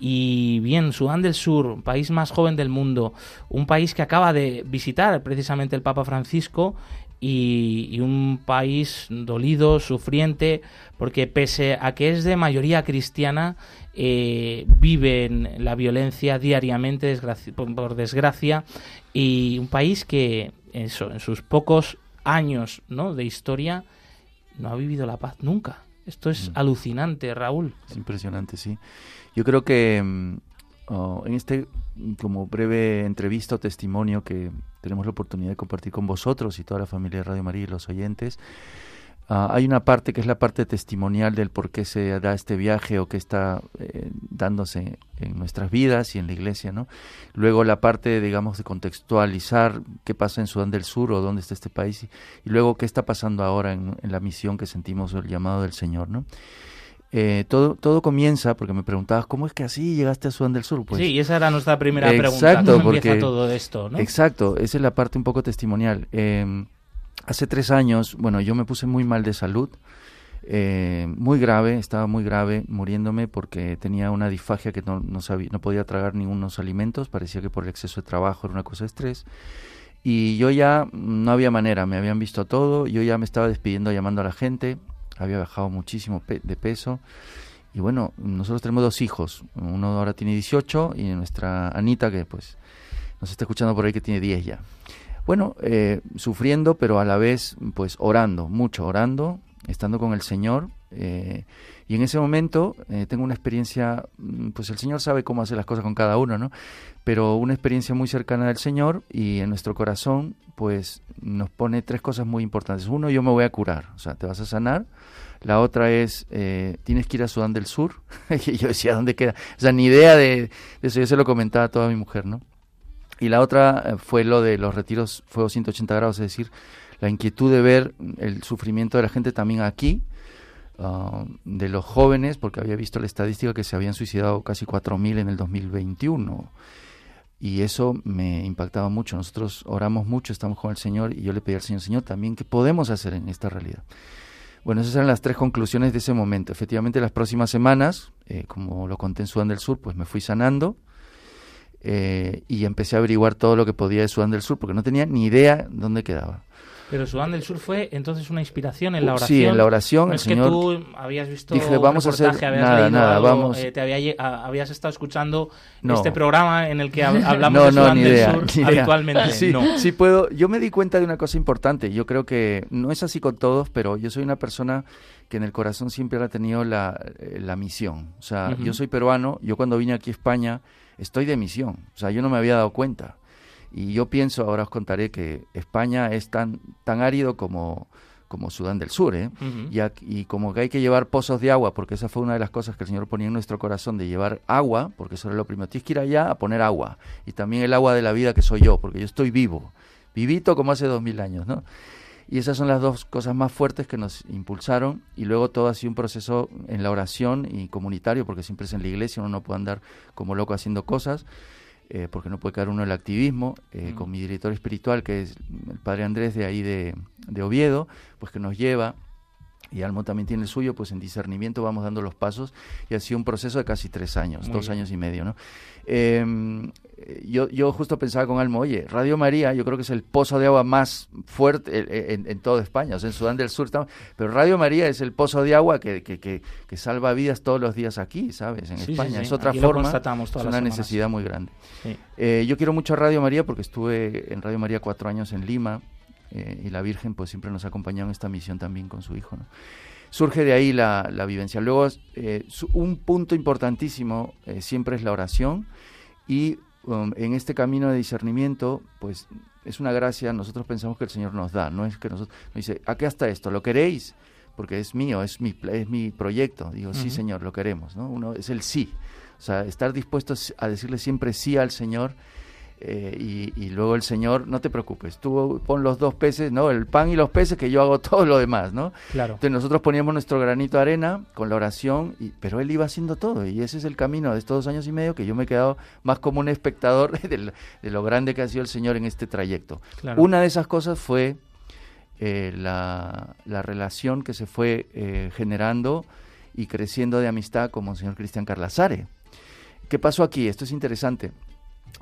Y bien, Sudán del Sur, país más joven del mundo, un país que acaba de visitar precisamente el Papa Francisco y, un país dolido, sufriente, porque pese a que es de mayoría cristiana, eh, viven la violencia diariamente, por, desgracia, y un país que en sus pocos años ¿no? de historia no ha vivido la paz nunca. Esto es mm. alucinante, Raúl.
Es impresionante, sí. Yo creo que mm, oh, en este como breve entrevista o testimonio que tenemos la oportunidad de compartir con vosotros y toda la familia de Radio María y los oyentes, ah, hay una parte que es la parte testimonial del por qué se da este viaje o qué está eh, dándose en nuestras vidas y en la iglesia, ¿no? Luego la parte, digamos, de contextualizar qué pasa en Sudán del Sur o dónde está este país y, luego qué está pasando ahora en, en, la misión que sentimos el llamado del Señor, ¿no? Eh, todo, todo comienza, porque me preguntabas, ¿cómo es que así llegaste a Sudán del Sur?
Pues, sí, esa era nuestra primera pregunta. ¿Cómo empieza todo esto? ¿no?
Exacto, esa es la parte un poco testimonial. Em, hace tres años, bueno, yo me puse muy mal de salud, eh, muy grave, estaba muy grave, muriéndome porque tenía una disfagia que no, sabía, no podía tragar ningunos alimentos, parecía que por el exceso de trabajo era una cosa de estrés. Y yo ya no había manera, me habían visto todo, yo ya me estaba despidiendo llamando a la gente, había bajado muchísimo de peso. Y bueno, nosotros tenemos dos hijos, uno ahora tiene 18 y nuestra Anita que pues nos está escuchando por ahí que tiene 10 ya. Bueno, eh, sufriendo, pero a la vez pues orando, mucho orando, estando con el Señor. Eh, y en ese momento eh, tengo una experiencia, mm, pues el Señor sabe cómo hacer las cosas con cada uno, ¿no? Pero una experiencia muy cercana del Señor y en nuestro corazón, pues nos pone tres cosas muy importantes. Uno, yo me voy a curar, o sea, te vas a sanar. La otra es, eh, tienes que ir a Sudán del Sur. *laughs* y yo decía, ¿dónde queda? O sea, ni idea de, eso, yo se lo comentaba a toda mi mujer, ¿no? Y la otra eh, fue lo de los retiros fuego 180 grados, es decir, la inquietud de ver el sufrimiento de la gente también aquí, ah, de los jóvenes, porque había visto la estadística que se habían suicidado casi 4.000 en el 2021. Y eso me impactaba mucho. Nosotros oramos mucho, estamos con el Señor y yo le pedí al Señor, Señor, también, ¿qué podemos hacer en esta realidad? Bueno, esas eran las tres conclusiones de ese momento. Efectivamente, las próximas semanas, eh, como lo conté en Sudán del Sur, pues me fui sanando eh, y empecé a averiguar todo lo que podía de Sudán del Sur, porque no tenía ni idea dónde quedaba.
Pero Sudán del Sur fue entonces una inspiración en la oración.
Sí, en la oración.
es que tú habías visto
dije, vamos a hacer nada, nada, vamos.
Eh, te habías estado escuchando este programa en el que *laughs* hablamos de Sudán del Sur habitualmente.
Sí, sí puedo. Yo me di cuenta de una cosa importante. Yo creo que no es así con todos, pero yo soy una persona que en el corazón siempre ha tenido la, eh, la misión. O sea, yo soy peruano. Yo cuando vine aquí a España estoy de misión. O sea, yo no me había dado cuenta. Y yo pienso, ahora os contaré que España es tan, tan árido como, como Sudán del Sur, ¿eh? y, y, como que hay que llevar pozos de agua, porque esa fue una de las cosas que el Señor ponía en nuestro corazón, de llevar agua, porque eso era lo primero. Tienes que ir allá a poner agua, y también el agua de la vida que soy yo, porque yo estoy vivo, vivito como hace dos mil años, ¿no? Y esas son las dos cosas más fuertes que nos impulsaron. Y luego todo ha sido un proceso en la oración y comunitario, porque siempre es en la iglesia, uno no puede andar como loco haciendo cosas. Eh, porque no puede caer uno el activismo, eh, mm. con mi director espiritual, que es el padre Andrés de ahí de, Oviedo, pues que nos lleva y Almo también tiene el suyo, pues en discernimiento vamos dando los pasos y ha sido un proceso de casi tres años, dos años y medio, ¿no? Em, yo, yo justo pensaba con Almo, oye, Radio María yo creo que es el pozo de agua más fuerte eh, en, en, toda España, o sea, en Sudán del Sur, estamos, pero Radio María es el pozo de agua que, que, que, que salva vidas todos los días aquí, ¿sabes? En
Sí,
España,
sí, sí.
es otra
Aquí
forma, es una
semanas.
necesidad muy grande. Eh, yo quiero mucho a Radio María porque estuve en Radio María cuatro años en Lima eh, y la Virgen pues siempre nos ha acompañado en esta misión también con su hijo. ¿no? Surge de ahí la, la vivencia. Luego, eh, un punto importantísimo eh, siempre es la oración y um, en este camino de discernimiento, pues es una gracia, nosotros pensamos que el Señor nos da, no es que nosotros nos dice, aquí está esto, ¿lo queréis? Porque es mío, es mi, es mi proyecto. Digo, sí. Señor, lo queremos. ¿no? Uno es el sí. O sea, estar dispuestos a decirle siempre sí al Señor eh, y, y luego el Señor, no te preocupes, tú pon los dos peces, ¿no? El pan y los peces, que yo hago *laughs* todo lo demás, ¿no?
Claro.
Entonces nosotros poníamos nuestro granito de arena con la oración, y, pero Él iba haciendo todo y ese es el camino de estos dos años y medio que yo me he quedado más como un espectador *laughs* de, lo grande que ha sido el Señor en este trayecto.
Claro.
Una de esas cosas fue eh, la, la relación que se fue eh, generando y creciendo de amistad con Monseñor Cristian Carlazare. ¿Qué pasó aquí? Esto es interesante.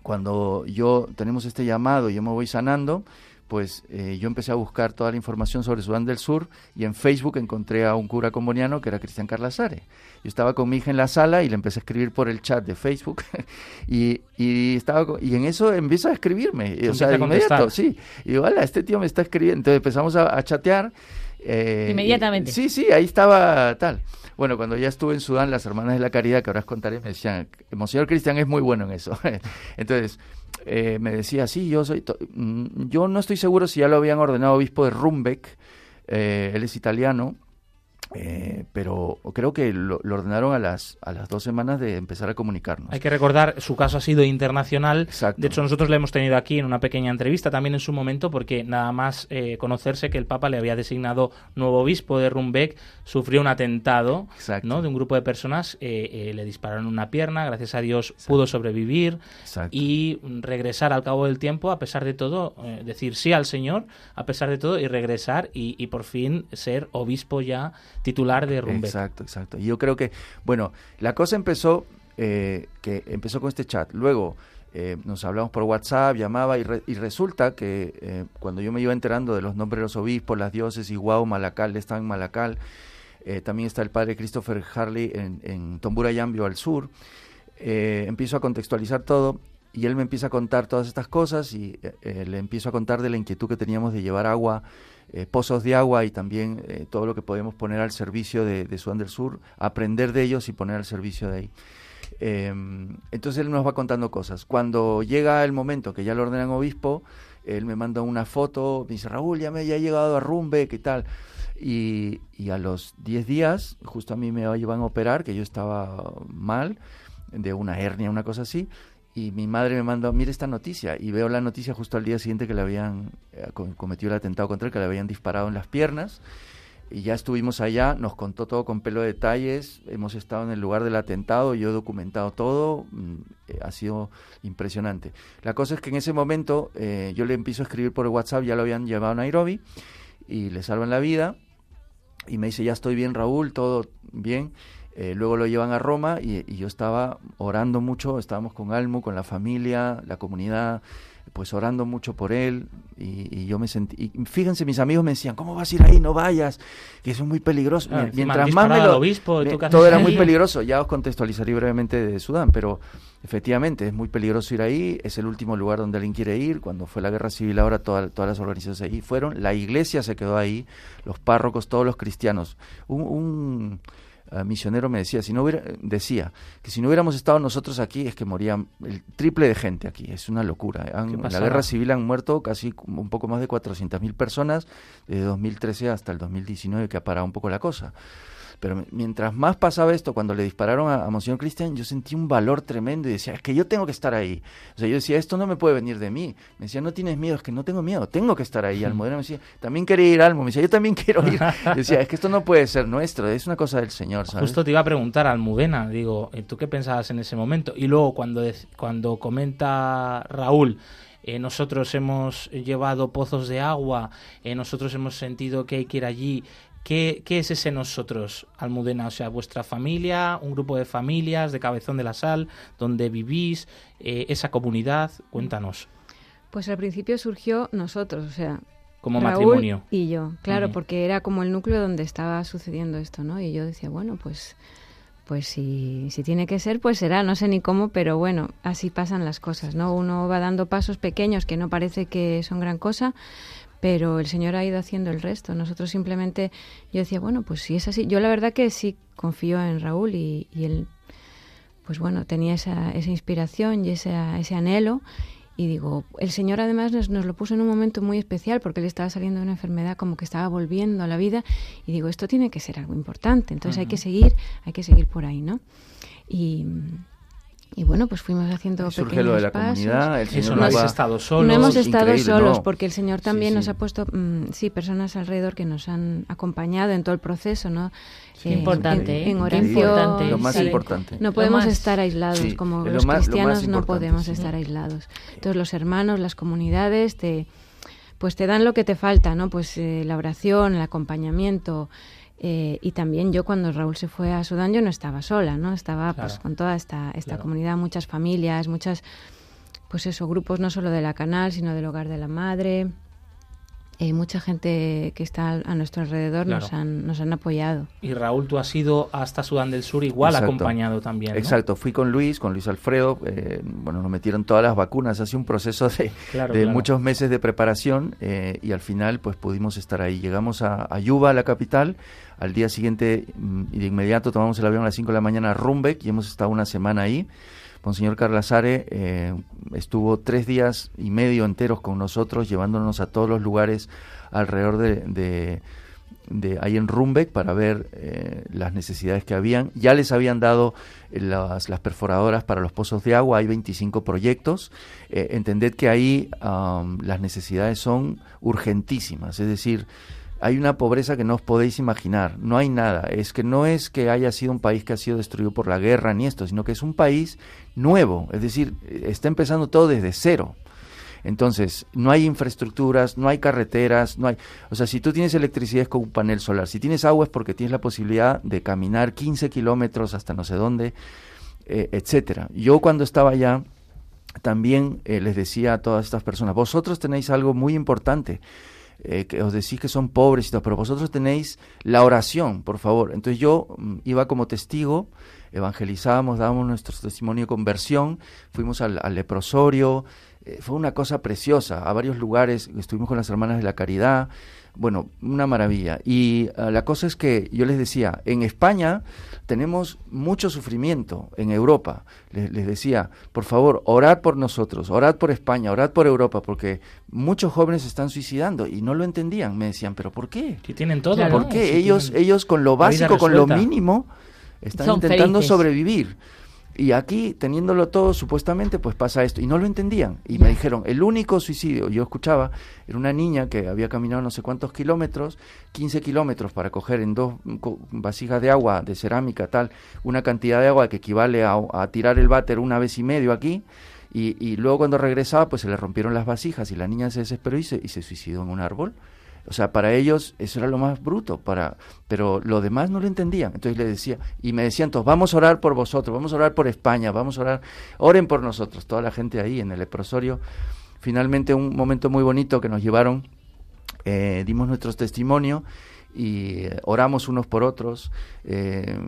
Cuando yo tenemos este llamado y yo me voy sanando, pues eh, yo empecé a buscar toda la información sobre Sudán del Sur y en Facebook encontré a un cura comboniano que era Cristian Carlazare. Yo estaba con mi hija en la sala y le empecé a escribir por el chat de Facebook *laughs* y, y estaba co- y en eso empieza a escribirme, y, o sea, de inmediato, sí. Y digo, "Ala, este tío me está escribiendo. Entonces empezamos a, a chatear. eh,
Inmediatamente.
y- sí, sí, ahí estaba tal. Bueno, cuando ya estuve en Sudán, las hermanas de la caridad, que ahora os contaré, me decían, Monseñor Cristian es muy bueno en eso. *laughs* Entonces, eh, me decía, sí, yo soy, mm, yo no estoy seguro si ya lo habían ordenado obispo de Rumbeck, eh, él es italiano, eh, pero creo que lo, lo ordenaron a las, a las dos semanas de empezar a comunicarnos.
Hay que recordar, su caso ha sido internacional.
Exacto.
De hecho, nosotros le hemos tenido aquí en una pequeña entrevista también en su momento, porque nada más eh, conocerse que el Papa le había designado nuevo obispo de Rumbeck, sufrió un atentado. ¿no? de un grupo de personas, eh, eh, le dispararon una pierna, gracias a Dios pudo sobrevivir
Exacto.
y regresar al cabo del tiempo, a pesar de todo, eh, decir sí al Señor, a pesar de todo, y regresar y, y por fin ser obispo ya titular de Rumbeck.
Exacto, exacto. Y yo creo que, bueno, la cosa empezó, eh, que empezó con este chat. Luego eh, nos hablamos por WhatsApp, llamaba y, re- y resulta que eh, cuando yo me iba enterando de los nombres de los obispos, las diócesis, Guau, Malacal, estaba en Malacal, eh, también está el padre Christopher Harley en, en Tomburayambio al sur, eh, empiezo a contextualizar todo y él me empieza a contar todas estas cosas y le empiezo a contar de la inquietud que teníamos de llevar agua, eh, pozos de agua y también eh, todo lo que podemos poner al servicio de, de Sudán del Sur, aprender de ellos y poner al servicio de ahí. Eh, entonces él nos va contando cosas. Cuando llega el momento que ya lo ordenan obispo, él me manda una foto, me dice, Raúl, ya me ya he llegado a Rumbe, ¿qué tal? Y, y a los 10 días, justo a mí me iban a operar, que yo estaba mal, de una hernia, una cosa así, y mi madre me manda, mire esta noticia, y veo la noticia justo al día siguiente que le habían eh, co- cometido el atentado contra él, que le habían disparado en las piernas, y ya estuvimos allá, nos contó todo con pelo de detalles, hemos estado en el lugar del atentado, yo he documentado todo, mm, eh, ha sido impresionante. La cosa es que en ese momento eh, yo le empiezo a escribir por WhatsApp, ya lo habían llevado a Nairobi, y le salvan la vida, y me dice, ya estoy bien Raúl, todo bien. Eh, luego lo llevan a Roma y, y yo estaba orando mucho, estábamos con Almo, con la familia, la comunidad, pues orando mucho por él y, y yo me sentí, y fíjense, mis amigos me decían, ¿cómo vas a ir ahí? No vayas, que eso es muy peligroso. Mientras más me lo...
obispo, ¿y tú
me- todo era muy
ahí?
peligroso, ya os contextualizaré brevemente de Sudán, pero efectivamente es muy peligroso ir ahí, es el último lugar donde alguien quiere ir, cuando fue la guerra civil ahora toda- todas las organizaciones ahí fueron, la iglesia se quedó ahí, los párrocos, todos los cristianos. Un, un, eh, misionero me decía, si no hubiera, decía que si no hubiéramos estado nosotros aquí es que morían el triple de gente aquí, es una locura. Han-
¿Qué
en la guerra civil han muerto casi un poco más de 400.000 personas desde 2013 hasta el 2019 que ha parado un poco la cosa. Pero mi- mientras más pasaba esto, cuando le dispararon a, a Cristian, yo sentí un valor tremendo y decía, es que yo tengo que estar ahí. O sea, yo decía, esto no me puede venir de mí. Me decía, no tienes miedo, es que no tengo miedo, tengo que estar ahí. Almudena me decía, también quería ir Almo. Me decía, yo también *laughs* quiero ir. Decía, es que esto no puede ser nuestro, es una cosa del Señor.
Justo te iba a preguntar, Almudena, digo, eh, ¿tú qué pensabas en ese momento? Y luego cuando, cuando comenta Raúl, eh, nosotros hemos llevado pozos de agua, eh, nosotros hemos sentido que hay que ir allí, ¿Qué, es ese nosotros, Almudena? O sea, vuestra familia, un grupo de familias de Cabezón de la Sal, donde vivís, eh, esa comunidad. Cuéntanos.
Pues al principio surgió nosotros, o sea,
como matrimonio.
Y yo, claro, porque era como el núcleo donde estaba sucediendo esto, ¿no? Y yo decía, bueno, pues, pues si, si tiene que ser, pues será, no sé ni cómo, pero bueno, así pasan las cosas, ¿no? Uno va dando pasos pequeños que no parece que son gran cosa, pero el Señor ha ido haciendo el resto. Nosotros simplemente, yo decía, bueno, pues si es así, yo la verdad que sí confío en Raúl y, y él, pues bueno, tenía esa, esa inspiración y ese, ese anhelo y digo, el Señor además nos, lo puso en un momento muy especial porque él estaba saliendo de una enfermedad como que estaba volviendo a la vida y digo, esto tiene que ser algo importante, entonces hay que seguir, hay que seguir por ahí, ¿no? Y, y bueno, pues fuimos haciendo
Surge lo de la comunidad, el
Señor no hemos estado solos.
No hemos estado solos porque el Señor también nos ha puesto, mm, sí, personas alrededor que nos han acompañado en todo el proceso, ¿no?
Eh, importante,
en, ¿eh? oración.
Lo más importante.
No podemos estar aislados, como los cristianos no podemos estar aislados. Entonces los hermanos, las comunidades te pues te dan lo que te falta, ¿no? Pues eh, la oración, el acompañamiento, eh, y también yo cuando Raúl se fue a Sudán yo no estaba sola, ¿no? Estaba pues con toda esta, esta comunidad, muchas familias, muchas, pues eso, grupos no solo de la canal, sino del hogar de la madre, y mucha gente que está a nuestro alrededor nos, han, nos han apoyado.
Y Raúl, tú has ido hasta Sudán del Sur igual acompañado también.
Exacto, fui con Luis, con Luis Alfredo, eh, bueno, nos metieron todas las vacunas, hace un proceso de, de muchos meses de preparación eh, y al final pues pudimos estar ahí. Llegamos a, a Yuba, la capital, al día siguiente mm, y de inmediato tomamos el avión a las 5 de la mañana a Rumbek y hemos estado una semana ahí. Monseñor Carlazare eh, estuvo tres días y medio enteros con nosotros, llevándonos a todos los lugares alrededor de, de, ahí en Rumbeck para ver eh, las necesidades que habían. Ya les habían dado las, las, perforadoras para los pozos de agua, hay 25 proyectos. Eh, entended que ahí las necesidades son urgentísimas, es decir, hay una pobreza que no os podéis imaginar, no hay nada, es que no es que haya sido un país que ha sido destruido por la guerra ni esto, sino que es un país nuevo, es decir, está empezando todo desde cero. Entonces, no hay infraestructuras, no hay carreteras, no hay... O sea, si tú tienes electricidad es con un panel solar, si tienes agua es porque tienes la posibilidad de caminar 15 kilómetros hasta no sé dónde, eh, etcétera. Yo cuando estaba allá, también eh, les decía a todas estas personas, vosotros tenéis algo muy importante, eh, que os decís que son pobres pero vosotros tenéis la oración, por favor. Entonces yo mm, iba como testigo, evangelizábamos, dábamos nuestro testimonio de conversión, fuimos al, leprosorio, eh, fue una cosa preciosa, a varios lugares, estuvimos con las hermanas de la caridad, bueno, una maravilla. Y ah, la cosa es que yo les decía, en España tenemos mucho sufrimiento, en Europa. Les, decía, por favor, orad por nosotros, orad por España, orad por Europa, porque muchos jóvenes están suicidando y no lo entendían. Me decían, ¿pero por qué?
Si tienen todo.
¿Por qué? ellos, ellos con lo básico, con lo mínimo, están intentando sobrevivir. Y aquí, teniéndolo todo, supuestamente, pues pasa esto. Y no lo entendían. Y me dijeron, el único suicidio, yo escuchaba, era una niña que había caminado no sé cuántos kilómetros, 15 kilómetros para coger en dos vasijas de agua de cerámica, tal, una cantidad de agua que equivale a, tirar el váter una vez y medio aquí. Y, y, luego cuando regresaba, pues se le rompieron las vasijas y la niña se desesperó y se, y se suicidó en un árbol. O sea, para ellos eso era lo más bruto, para, pero lo demás no lo entendían. Entonces le decía, y me decían todos, vamos a orar por vosotros, vamos a orar por España, vamos a orar, oren por nosotros, toda la gente ahí en el leprosorio. Finalmente un momento muy bonito que nos llevaron, eh, dimos nuestro testimonio y eh, oramos unos por otros. Eh,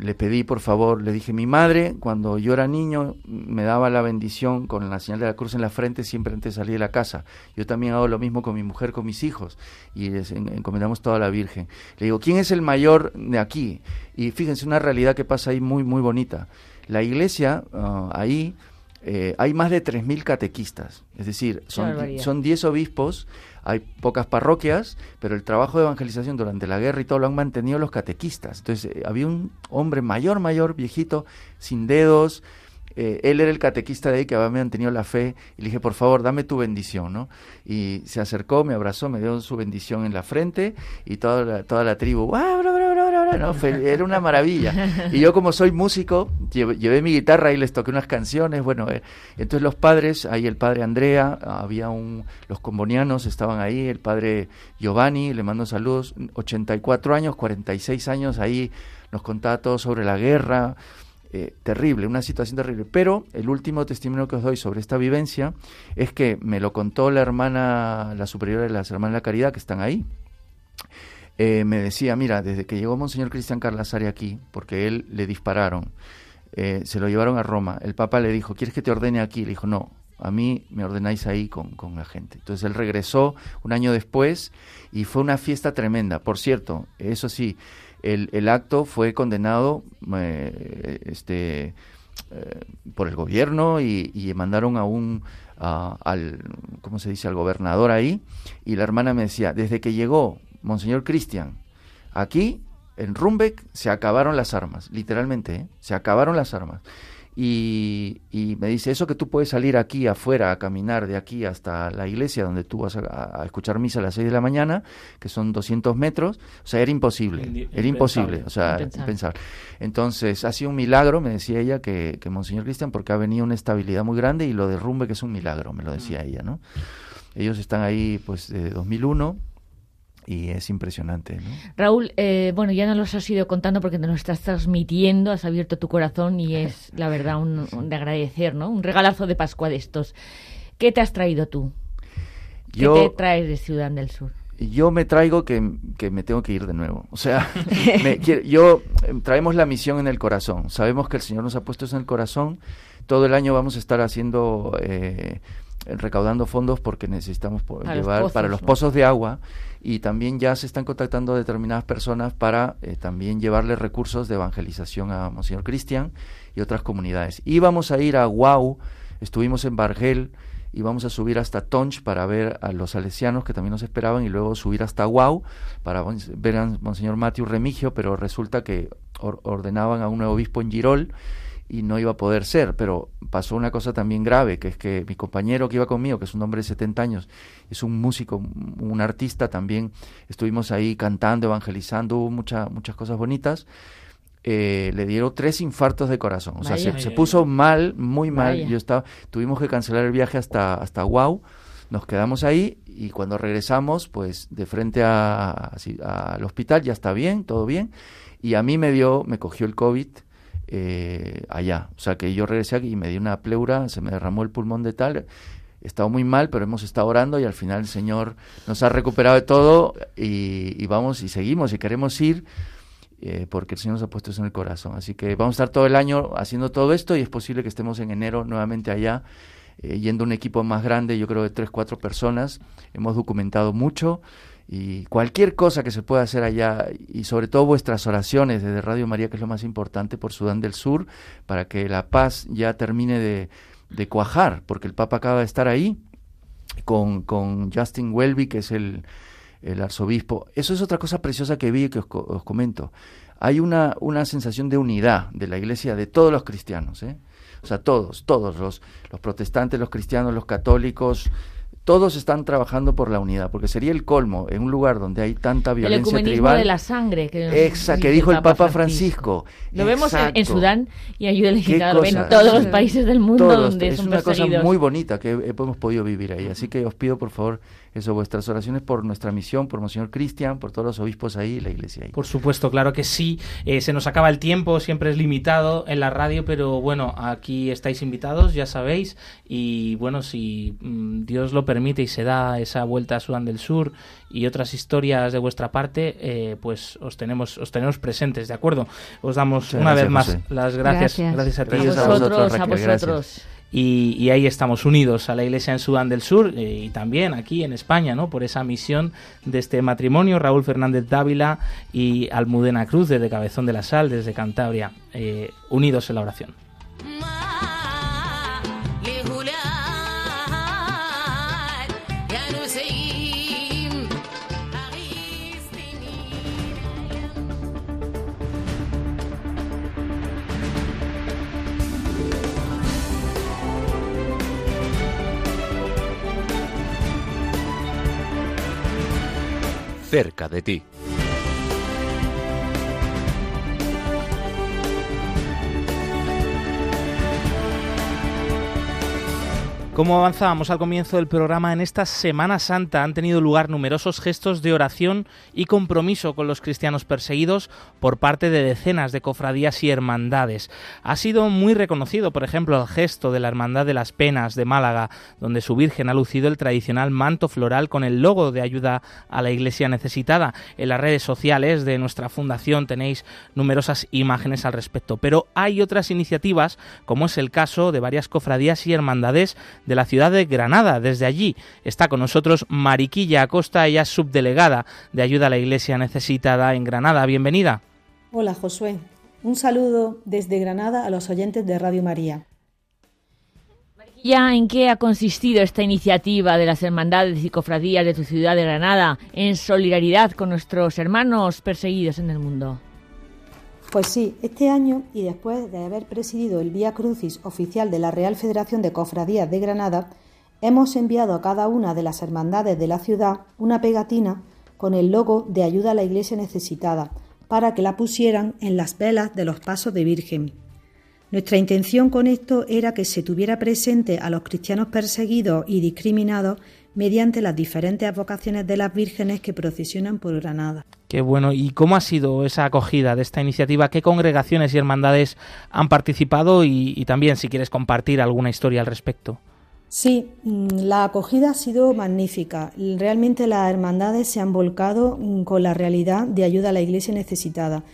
le pedí por favor, le dije, mi madre cuando yo era niño me daba la bendición con la señal de la cruz en la frente siempre antes de salir de la casa. Yo también hago lo mismo con mi mujer, con mis hijos y les encomendamos toda la Virgen. Le digo, ¿quién es el mayor de aquí? Y fíjense una realidad que pasa ahí muy, muy bonita. La iglesia ah, ahí eh, hay más de 3.000 catequistas, es decir, son, son 10 obispos, hay pocas parroquias, pero el trabajo de evangelización durante la guerra y todo lo han mantenido los catequistas. Entonces, eh, había un hombre mayor, mayor, viejito, sin dedos, eh, él era el catequista de ahí que había mantenido la fe y le dije, por favor, dame tu bendición, ¿no? Y se acercó, me abrazó, me dio su bendición en la frente y toda la, toda la tribu, era una maravilla. Y yo como soy músico, llevé, llevé mi guitarra y les toqué unas canciones, bueno, eh, entonces los padres, ahí el padre Andrea, había un, los combonianos estaban ahí, el padre Giovanni, le mando saludos, 84 años, 46 años, ahí nos contaba todo sobre la guerra, eh, terrible, una situación terrible. Pero el último testimonio que os doy sobre esta vivencia es que me lo contó la hermana, la superiora de las hermanas de la caridad que están ahí. Eh, me decía, mira, desde que llegó Monseñor Cristian Carlasare aquí, porque él le dispararon, eh, se lo llevaron a Roma, el Papa le dijo, ¿quieres que te ordene aquí? Le dijo, no, a mí me ordenáis ahí con, con la gente. Entonces él regresó un año después y fue una fiesta tremenda. Por cierto, eso sí, el, el acto fue condenado eh, este, por el gobierno y, y mandaron a un a- al cómo se dice al gobernador ahí y la hermana me decía desde que llegó monseñor Cristian aquí en Rumbeck se acabaron las armas literalmente ¿eh? se acabaron las armas. Y, y me dice eso que tú puedes salir aquí afuera a caminar de aquí hasta la iglesia donde tú vas a, a escuchar misa a las 6 de la mañana que son 200 metros o sea era imposible
Indi-
era imposible o sea
impensable.
entonces ha sido un milagro me decía ella que, que monseñor Cristian porque ha venido una estabilidad muy grande y lo de Rumbeck es un milagro me lo decía ella no ellos están ahí pues de 2001 y es impresionante ¿no?
Raúl, eh, bueno, ya nos los has ido contando porque nos lo estás transmitiendo, has abierto tu corazón y es, *laughs* la verdad, un, un de agradecer, ¿no? Un regalazo de Pascua de estos. ¿Qué te has traído tú? ¿Qué
Yo-
te traes de Ciudad del Sur?
yo me traigo que, que me tengo que ir de nuevo. O sea, *laughs* me yo eh, traemos la misión en el corazón. Sabemos que el Señor nos ha puesto eso en el corazón. Todo el año vamos a estar haciendo, eh, recaudando fondos porque necesitamos
los
llevar
pozos,
para los
¿no?
pozos de agua y también ya se están contactando determinadas personas para eh, también llevarle recursos de evangelización a Monseñor Cristian y otras comunidades. Y vamos a ir a Guau, estuvimos en Bargel y vamos a subir hasta Tonch para ver a los salesianos que también nos esperaban y luego subir hasta Guau para ver a Monseñor Matthew Remigio, pero resulta que or- ordenaban a un nuevo obispo en Girol y no iba a poder ser, pero pasó una cosa también grave, que es que mi compañero que iba conmigo, que es un hombre de 70 años, es un músico, un artista también, estuvimos ahí cantando, evangelizando, hubo mucha- muchas cosas bonitas, eh, le dieron tres infartos de corazón, o sea, se, puso mal, muy mal,
Vaya.
yo estaba, tuvimos que cancelar el viaje hasta, hasta Guau, nos quedamos ahí y cuando regresamos, pues de frente a, al hospital, ya está bien, todo bien, y a mí me dio, me cogió el COVID, eh, allá. O sea que yo regresé aquí y me dio una pleura, se me derramó el pulmón de tal. He estado muy mal, pero hemos estado orando y al final el Señor nos ha recuperado de todo y, vamos y seguimos y queremos ir eh, porque el Señor nos ha puesto eso en el corazón. Así que vamos a estar todo el año haciendo todo esto y es posible que estemos en enero nuevamente allá, eh, yendo un equipo más grande, yo creo de tres, cuatro personas. Hemos documentado mucho y cualquier cosa que se pueda hacer allá y sobre todo vuestras oraciones desde Radio María, que es lo más importante por Sudán del Sur, para que la paz ya termine de, de cuajar, porque el Papa acaba de estar ahí con, con Justin Welby, que es el, el arzobispo. Eso es otra cosa preciosa que vi y que os, os comento. Hay una, una sensación de unidad de la iglesia, de todos los cristianos, ¿eh? O sea, todos, todos, los, los protestantes, los cristianos, los católicos, todos están trabajando por la unidad, porque sería el colmo en un lugar donde hay tanta
El
violencia
ecumenismo
tribal.
de la sangre. Que
Exa, que dijo el Papa Francisco.
Lo vemos en, en. Sudán y ayuda lo ven en todos los países del mundo
Todos,
donde
es
son
una cosa muy bonita que he- hemos podido vivir ahí. Así que os pido, por favor, eso, vuestras oraciones por nuestra misión, por Monseñor Cristian, por todos los obispos ahí y la iglesia ahí.
Por supuesto, claro que sí. Eh, se nos acaba el tiempo, siempre es limitado en la radio, pero bueno, aquí estáis invitados, ya sabéis. Y bueno, si mm, Dios lo permite y se da esa vuelta a Sudán del Sur y otras historias de vuestra parte, eh, pues os tenemos, os tenemos presentes, ¿de acuerdo? Os damos
Muchas
una
gracias,
vez más
José.
las gracias.
Gracias.
Gracias a ti.
A
Gracias a
vosotros, a vosotros.
gracias.
Y, y ahí estamos unidos a la iglesia en Sudán del Sur eh, y también aquí en España, ¿no? Por esa misión de este matrimonio, Raúl Fernández Dávila y Almudena Cruz desde Cabezón de la Sal, desde Cantabria, eh, unidos en la oración.
cerca de ti.
Como avanzábamos al comienzo del programa, en esta Semana Santa han tenido lugar numerosos gestos de oración y compromiso con los cristianos perseguidos por parte de decenas de cofradías y hermandades. Ha sido muy reconocido, por ejemplo, el gesto de la Hermandad de las Penas de Málaga, donde su Virgen ha lucido el tradicional manto floral con el logo de ayuda a la Iglesia necesitada. En las redes sociales de nuestra fundación tenéis numerosas imágenes al respecto, pero hay otras iniciativas, como es el caso de varias cofradías y hermandades de la ciudad de Granada. Desde allí está con nosotros Mariquilla Acosta, ella es subdelegada de ayuda a la Iglesia necesitada en Granada. Bienvenida.
Hola Josué, un saludo desde Granada a los oyentes de Radio María.
¿Ya en qué ha consistido esta iniciativa de las hermandades y cofradías de tu ciudad de Granada en solidaridad con nuestros hermanos perseguidos en el mundo?
Pues sí, este año y después de haber presidido el Vía Crucis oficial de la Real Federación de Cofradías de Granada, hemos enviado a cada una de las hermandades de la ciudad una pegatina con el logo de ayuda a la Iglesia necesitada para que la pusieran en las velas de los pasos de Virgen. Nuestra intención con esto era que se tuviera presente a los cristianos perseguidos y discriminados mediante las diferentes vocaciones de las vírgenes que procesionan por Granada.
Qué bueno. ¿Y cómo ha sido esa acogida de esta iniciativa? ¿Qué congregaciones y hermandades han participado? Y, y también si quieres compartir alguna historia al respecto.
Sí, mm, la acogida ha sido magnífica. Realmente las hermandades se han volcado mm, con la realidad de ayuda a la iglesia necesitada.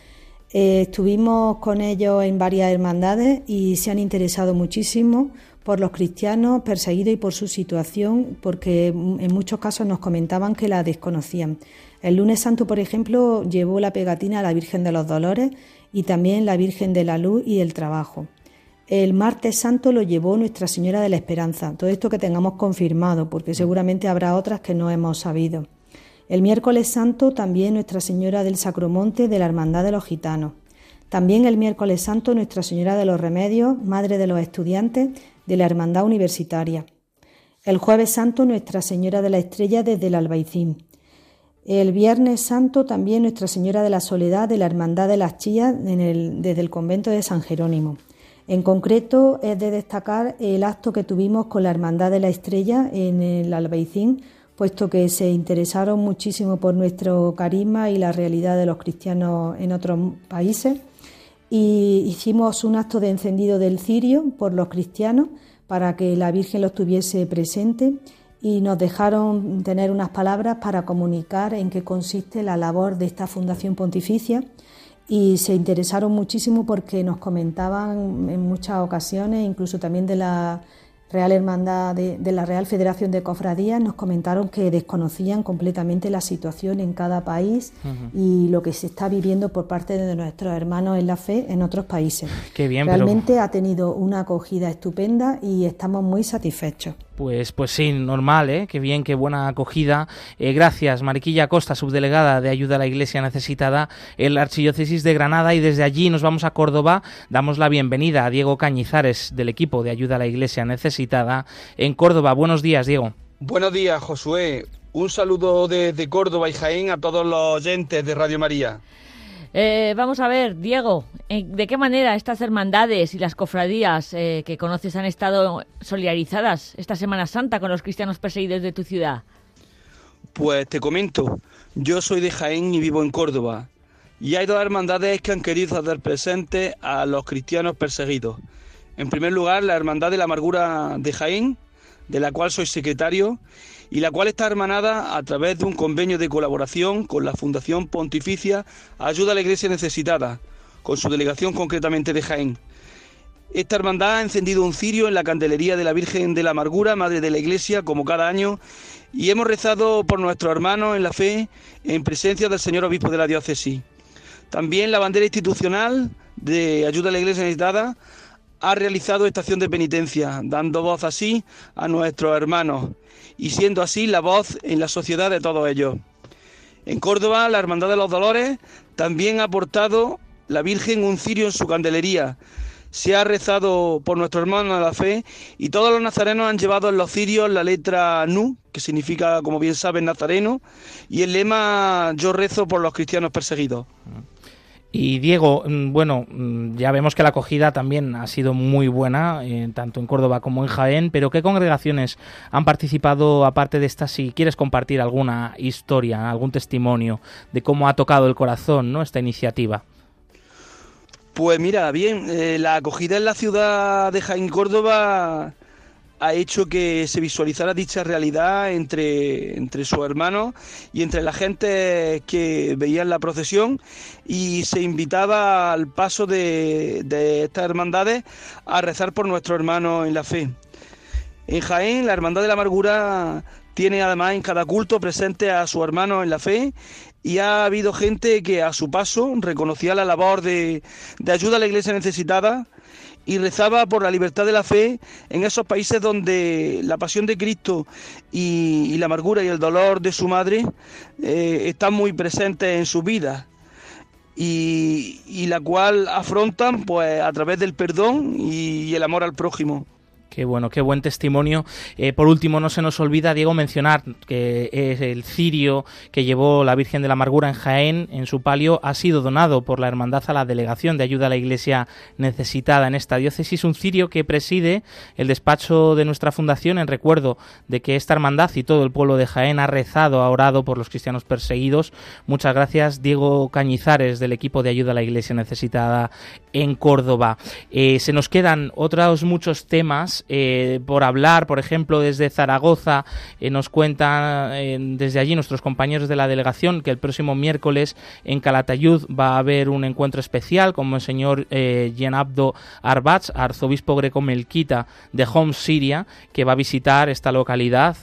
Eh, estuvimos con ellos en varias hermandades y se han interesado muchísimo por los cristianos perseguidos y por su situación, porque en muchos casos nos comentaban que la desconocían. El lunes santo, por ejemplo, llevó la pegatina a la Virgen de los Dolores y también la Virgen de la Luz y del Trabajo. El martes santo lo llevó Nuestra Señora de la Esperanza. Todo esto que tengamos confirmado, porque seguramente habrá otras que no hemos sabido. El miércoles santo también Nuestra Señora del Sacromonte de la Hermandad de los Gitanos. También el miércoles santo Nuestra Señora de los Remedios, Madre de los Estudiantes de la Hermandad Universitaria. El jueves santo Nuestra Señora de la Estrella desde el Albaicín. El viernes santo también Nuestra Señora de la Soledad de la Hermandad de las Chías en el- desde el convento de San Jerónimo. En concreto es de destacar el acto que tuvimos con la Hermandad de la Estrella en el Albaicín, puesto que se interesaron muchísimo por nuestro carisma y la realidad de los cristianos en otros países. Y hicimos un acto de encendido del cirio por los cristianos para que la Virgen los tuviese presente y nos dejaron tener unas palabras para comunicar en qué consiste la labor de esta Fundación Pontificia y se interesaron muchísimo porque nos comentaban en muchas ocasiones, incluso también de la Real Hermandad de, de la Real Federación de Cofradías, nos comentaron que desconocían completamente la situación en cada país y lo que se está viviendo por parte de nuestros hermanos en la fe en otros países.
Qué bien, pero-
Realmente ha tenido una acogida estupenda y estamos muy satisfechos.
Pues, pues sí, normal, ¿eh? Qué bien, qué buena acogida. Eh, gracias, Mariquilla Costa, subdelegada de Ayuda a la Iglesia Necesitada en la Archidiócesis de Granada. Y desde allí nos vamos a Córdoba. Damos la bienvenida a Diego Cañizares del equipo de Ayuda a la Iglesia Necesitada en Córdoba. Buenos días, Diego.
Buenos días, Josué. Un saludo desde Córdoba y Jaén a todos los oyentes de Radio María.
Eh, vamos a ver, Diego, eh, ¿de qué manera estas hermandades y las cofradías eh, que conoces han estado solidarizadas esta Semana Santa con los cristianos perseguidos de tu ciudad?
Pues te comento, yo soy de Jaén y vivo en Córdoba. Y hay dos hermandades que han querido hacer presente a los cristianos perseguidos. En primer lugar, la Hermandad de la Amargura de Jaén, de la cual soy secretario, y la cual está hermanada a través de un convenio de colaboración con la Fundación Pontificia Ayuda a la Iglesia Necesitada, con su delegación concretamente de Jaén. Esta hermandad ha encendido un cirio en la candelería de la Virgen de la Amargura, Madre de la Iglesia, como cada año, y hemos rezado por nuestros hermanos en la fe en presencia del señor obispo de la diócesis. También la bandera institucional de Ayuda a la Iglesia Necesitada ha realizado estación de penitencia, dando voz así a nuestros hermanos y siendo así la voz en la sociedad de todos ellos. En Córdoba, la Hermandad de los Dolores también ha aportado la Virgen un cirio en su candelería. Se ha rezado por nuestros hermanos de la fe y todos los nazarenos han llevado en los cirios la letra NU, que significa, como bien saben, nazareno, y el lema Yo rezo por los cristianos perseguidos.
Y Diego, mm, bueno, mm, ya vemos que la acogida también ha sido muy buena, eh, tanto en Córdoba como en Jaén, pero ¿qué congregaciones han participado aparte de esta? Si quieres compartir alguna historia, algún testimonio de cómo ha tocado el corazón ¿no? esta iniciativa.
Pues mira, bien, eh, la acogida en la ciudad de Jaén Córdoba ha hecho que se visualizara dicha realidad entre, entre sus hermanos y entre la gente que veían la procesión y se invitaba al paso de, de estas hermandades a rezar por nuestros hermanos en la fe. En Jaén, la Hermandad de la Amargura tiene además en cada culto presente a sus hermanos en la fe y ha habido gente que a su paso reconocía la labor de, de ayuda a la iglesia necesitada y rezaba por la libertad de la fe en esos países donde la pasión de Cristo y, la amargura y el dolor de su madre eh, están muy presentes en su vida y, la cual afrontan pues a través del perdón y el amor al prójimo.
Qué bueno, qué buen testimonio. Eh, por último, no se nos olvida, Diego, mencionar que es el cirio que llevó la Virgen de la Amargura en Jaén, en su palio, ha sido donado por la Hermandad a la Delegación de Ayuda a la Iglesia Necesitada en esta diócesis. Un cirio que preside el despacho de nuestra fundación en recuerdo de que esta hermandad y todo el pueblo de Jaén ha rezado, ha orado por los cristianos perseguidos. Muchas gracias, Diego Cañizares, del equipo de Ayuda a la Iglesia Necesitada en Córdoba. Eh, se nos quedan otros muchos temas eh, por hablar, por ejemplo, desde Zaragoza eh, nos cuentan eh, desde allí nuestros compañeros de la delegación que el próximo miércoles en Calatayud va a haber un encuentro especial con el señor Yenabdo Arbatz, arzobispo greco-melquita de Homs, Siria, que va a visitar esta localidad.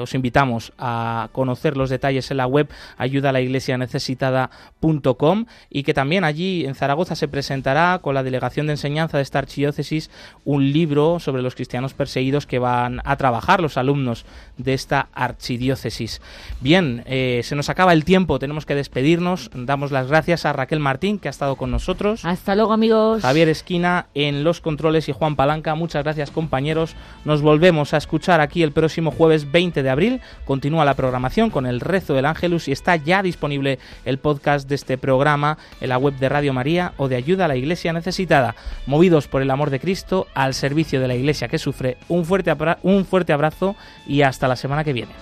Os invitamos a conocer los detalles en la web ayuda necesitada.com y que también allí en Zaragoza se presentará con la delegación de enseñanza de esta archidiócesis un libro sobre los cristianos perseguidos que van a trabajar los alumnos de esta archidiócesis. Bien, eh, se nos acaba el tiempo, tenemos que despedirnos. Damos las gracias a Raquel Martín, que ha estado con nosotros.
Hasta luego, amigos.
Javier Esquina en los controles y Juan Palanca. Muchas gracias, compañeros. Nos volvemos a escuchar aquí el próximo jueves 20 de abril. Continúa la programación con el rezo del Ángelus y está ya disponible el podcast de este programa en la web de Radio María o de Ayuda a la Iglesia Necesitada. Movidos por el amor de Cristo al servicio de la Iglesia que sufre. Un fuerte, un fuerte abrazo y hasta la semana que viene.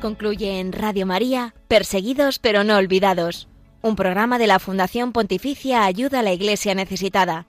Concluye en Radio María, Perseguidos pero no olvidados, un programa de la Fundación Pontificia Ayuda a la Iglesia Necesitada.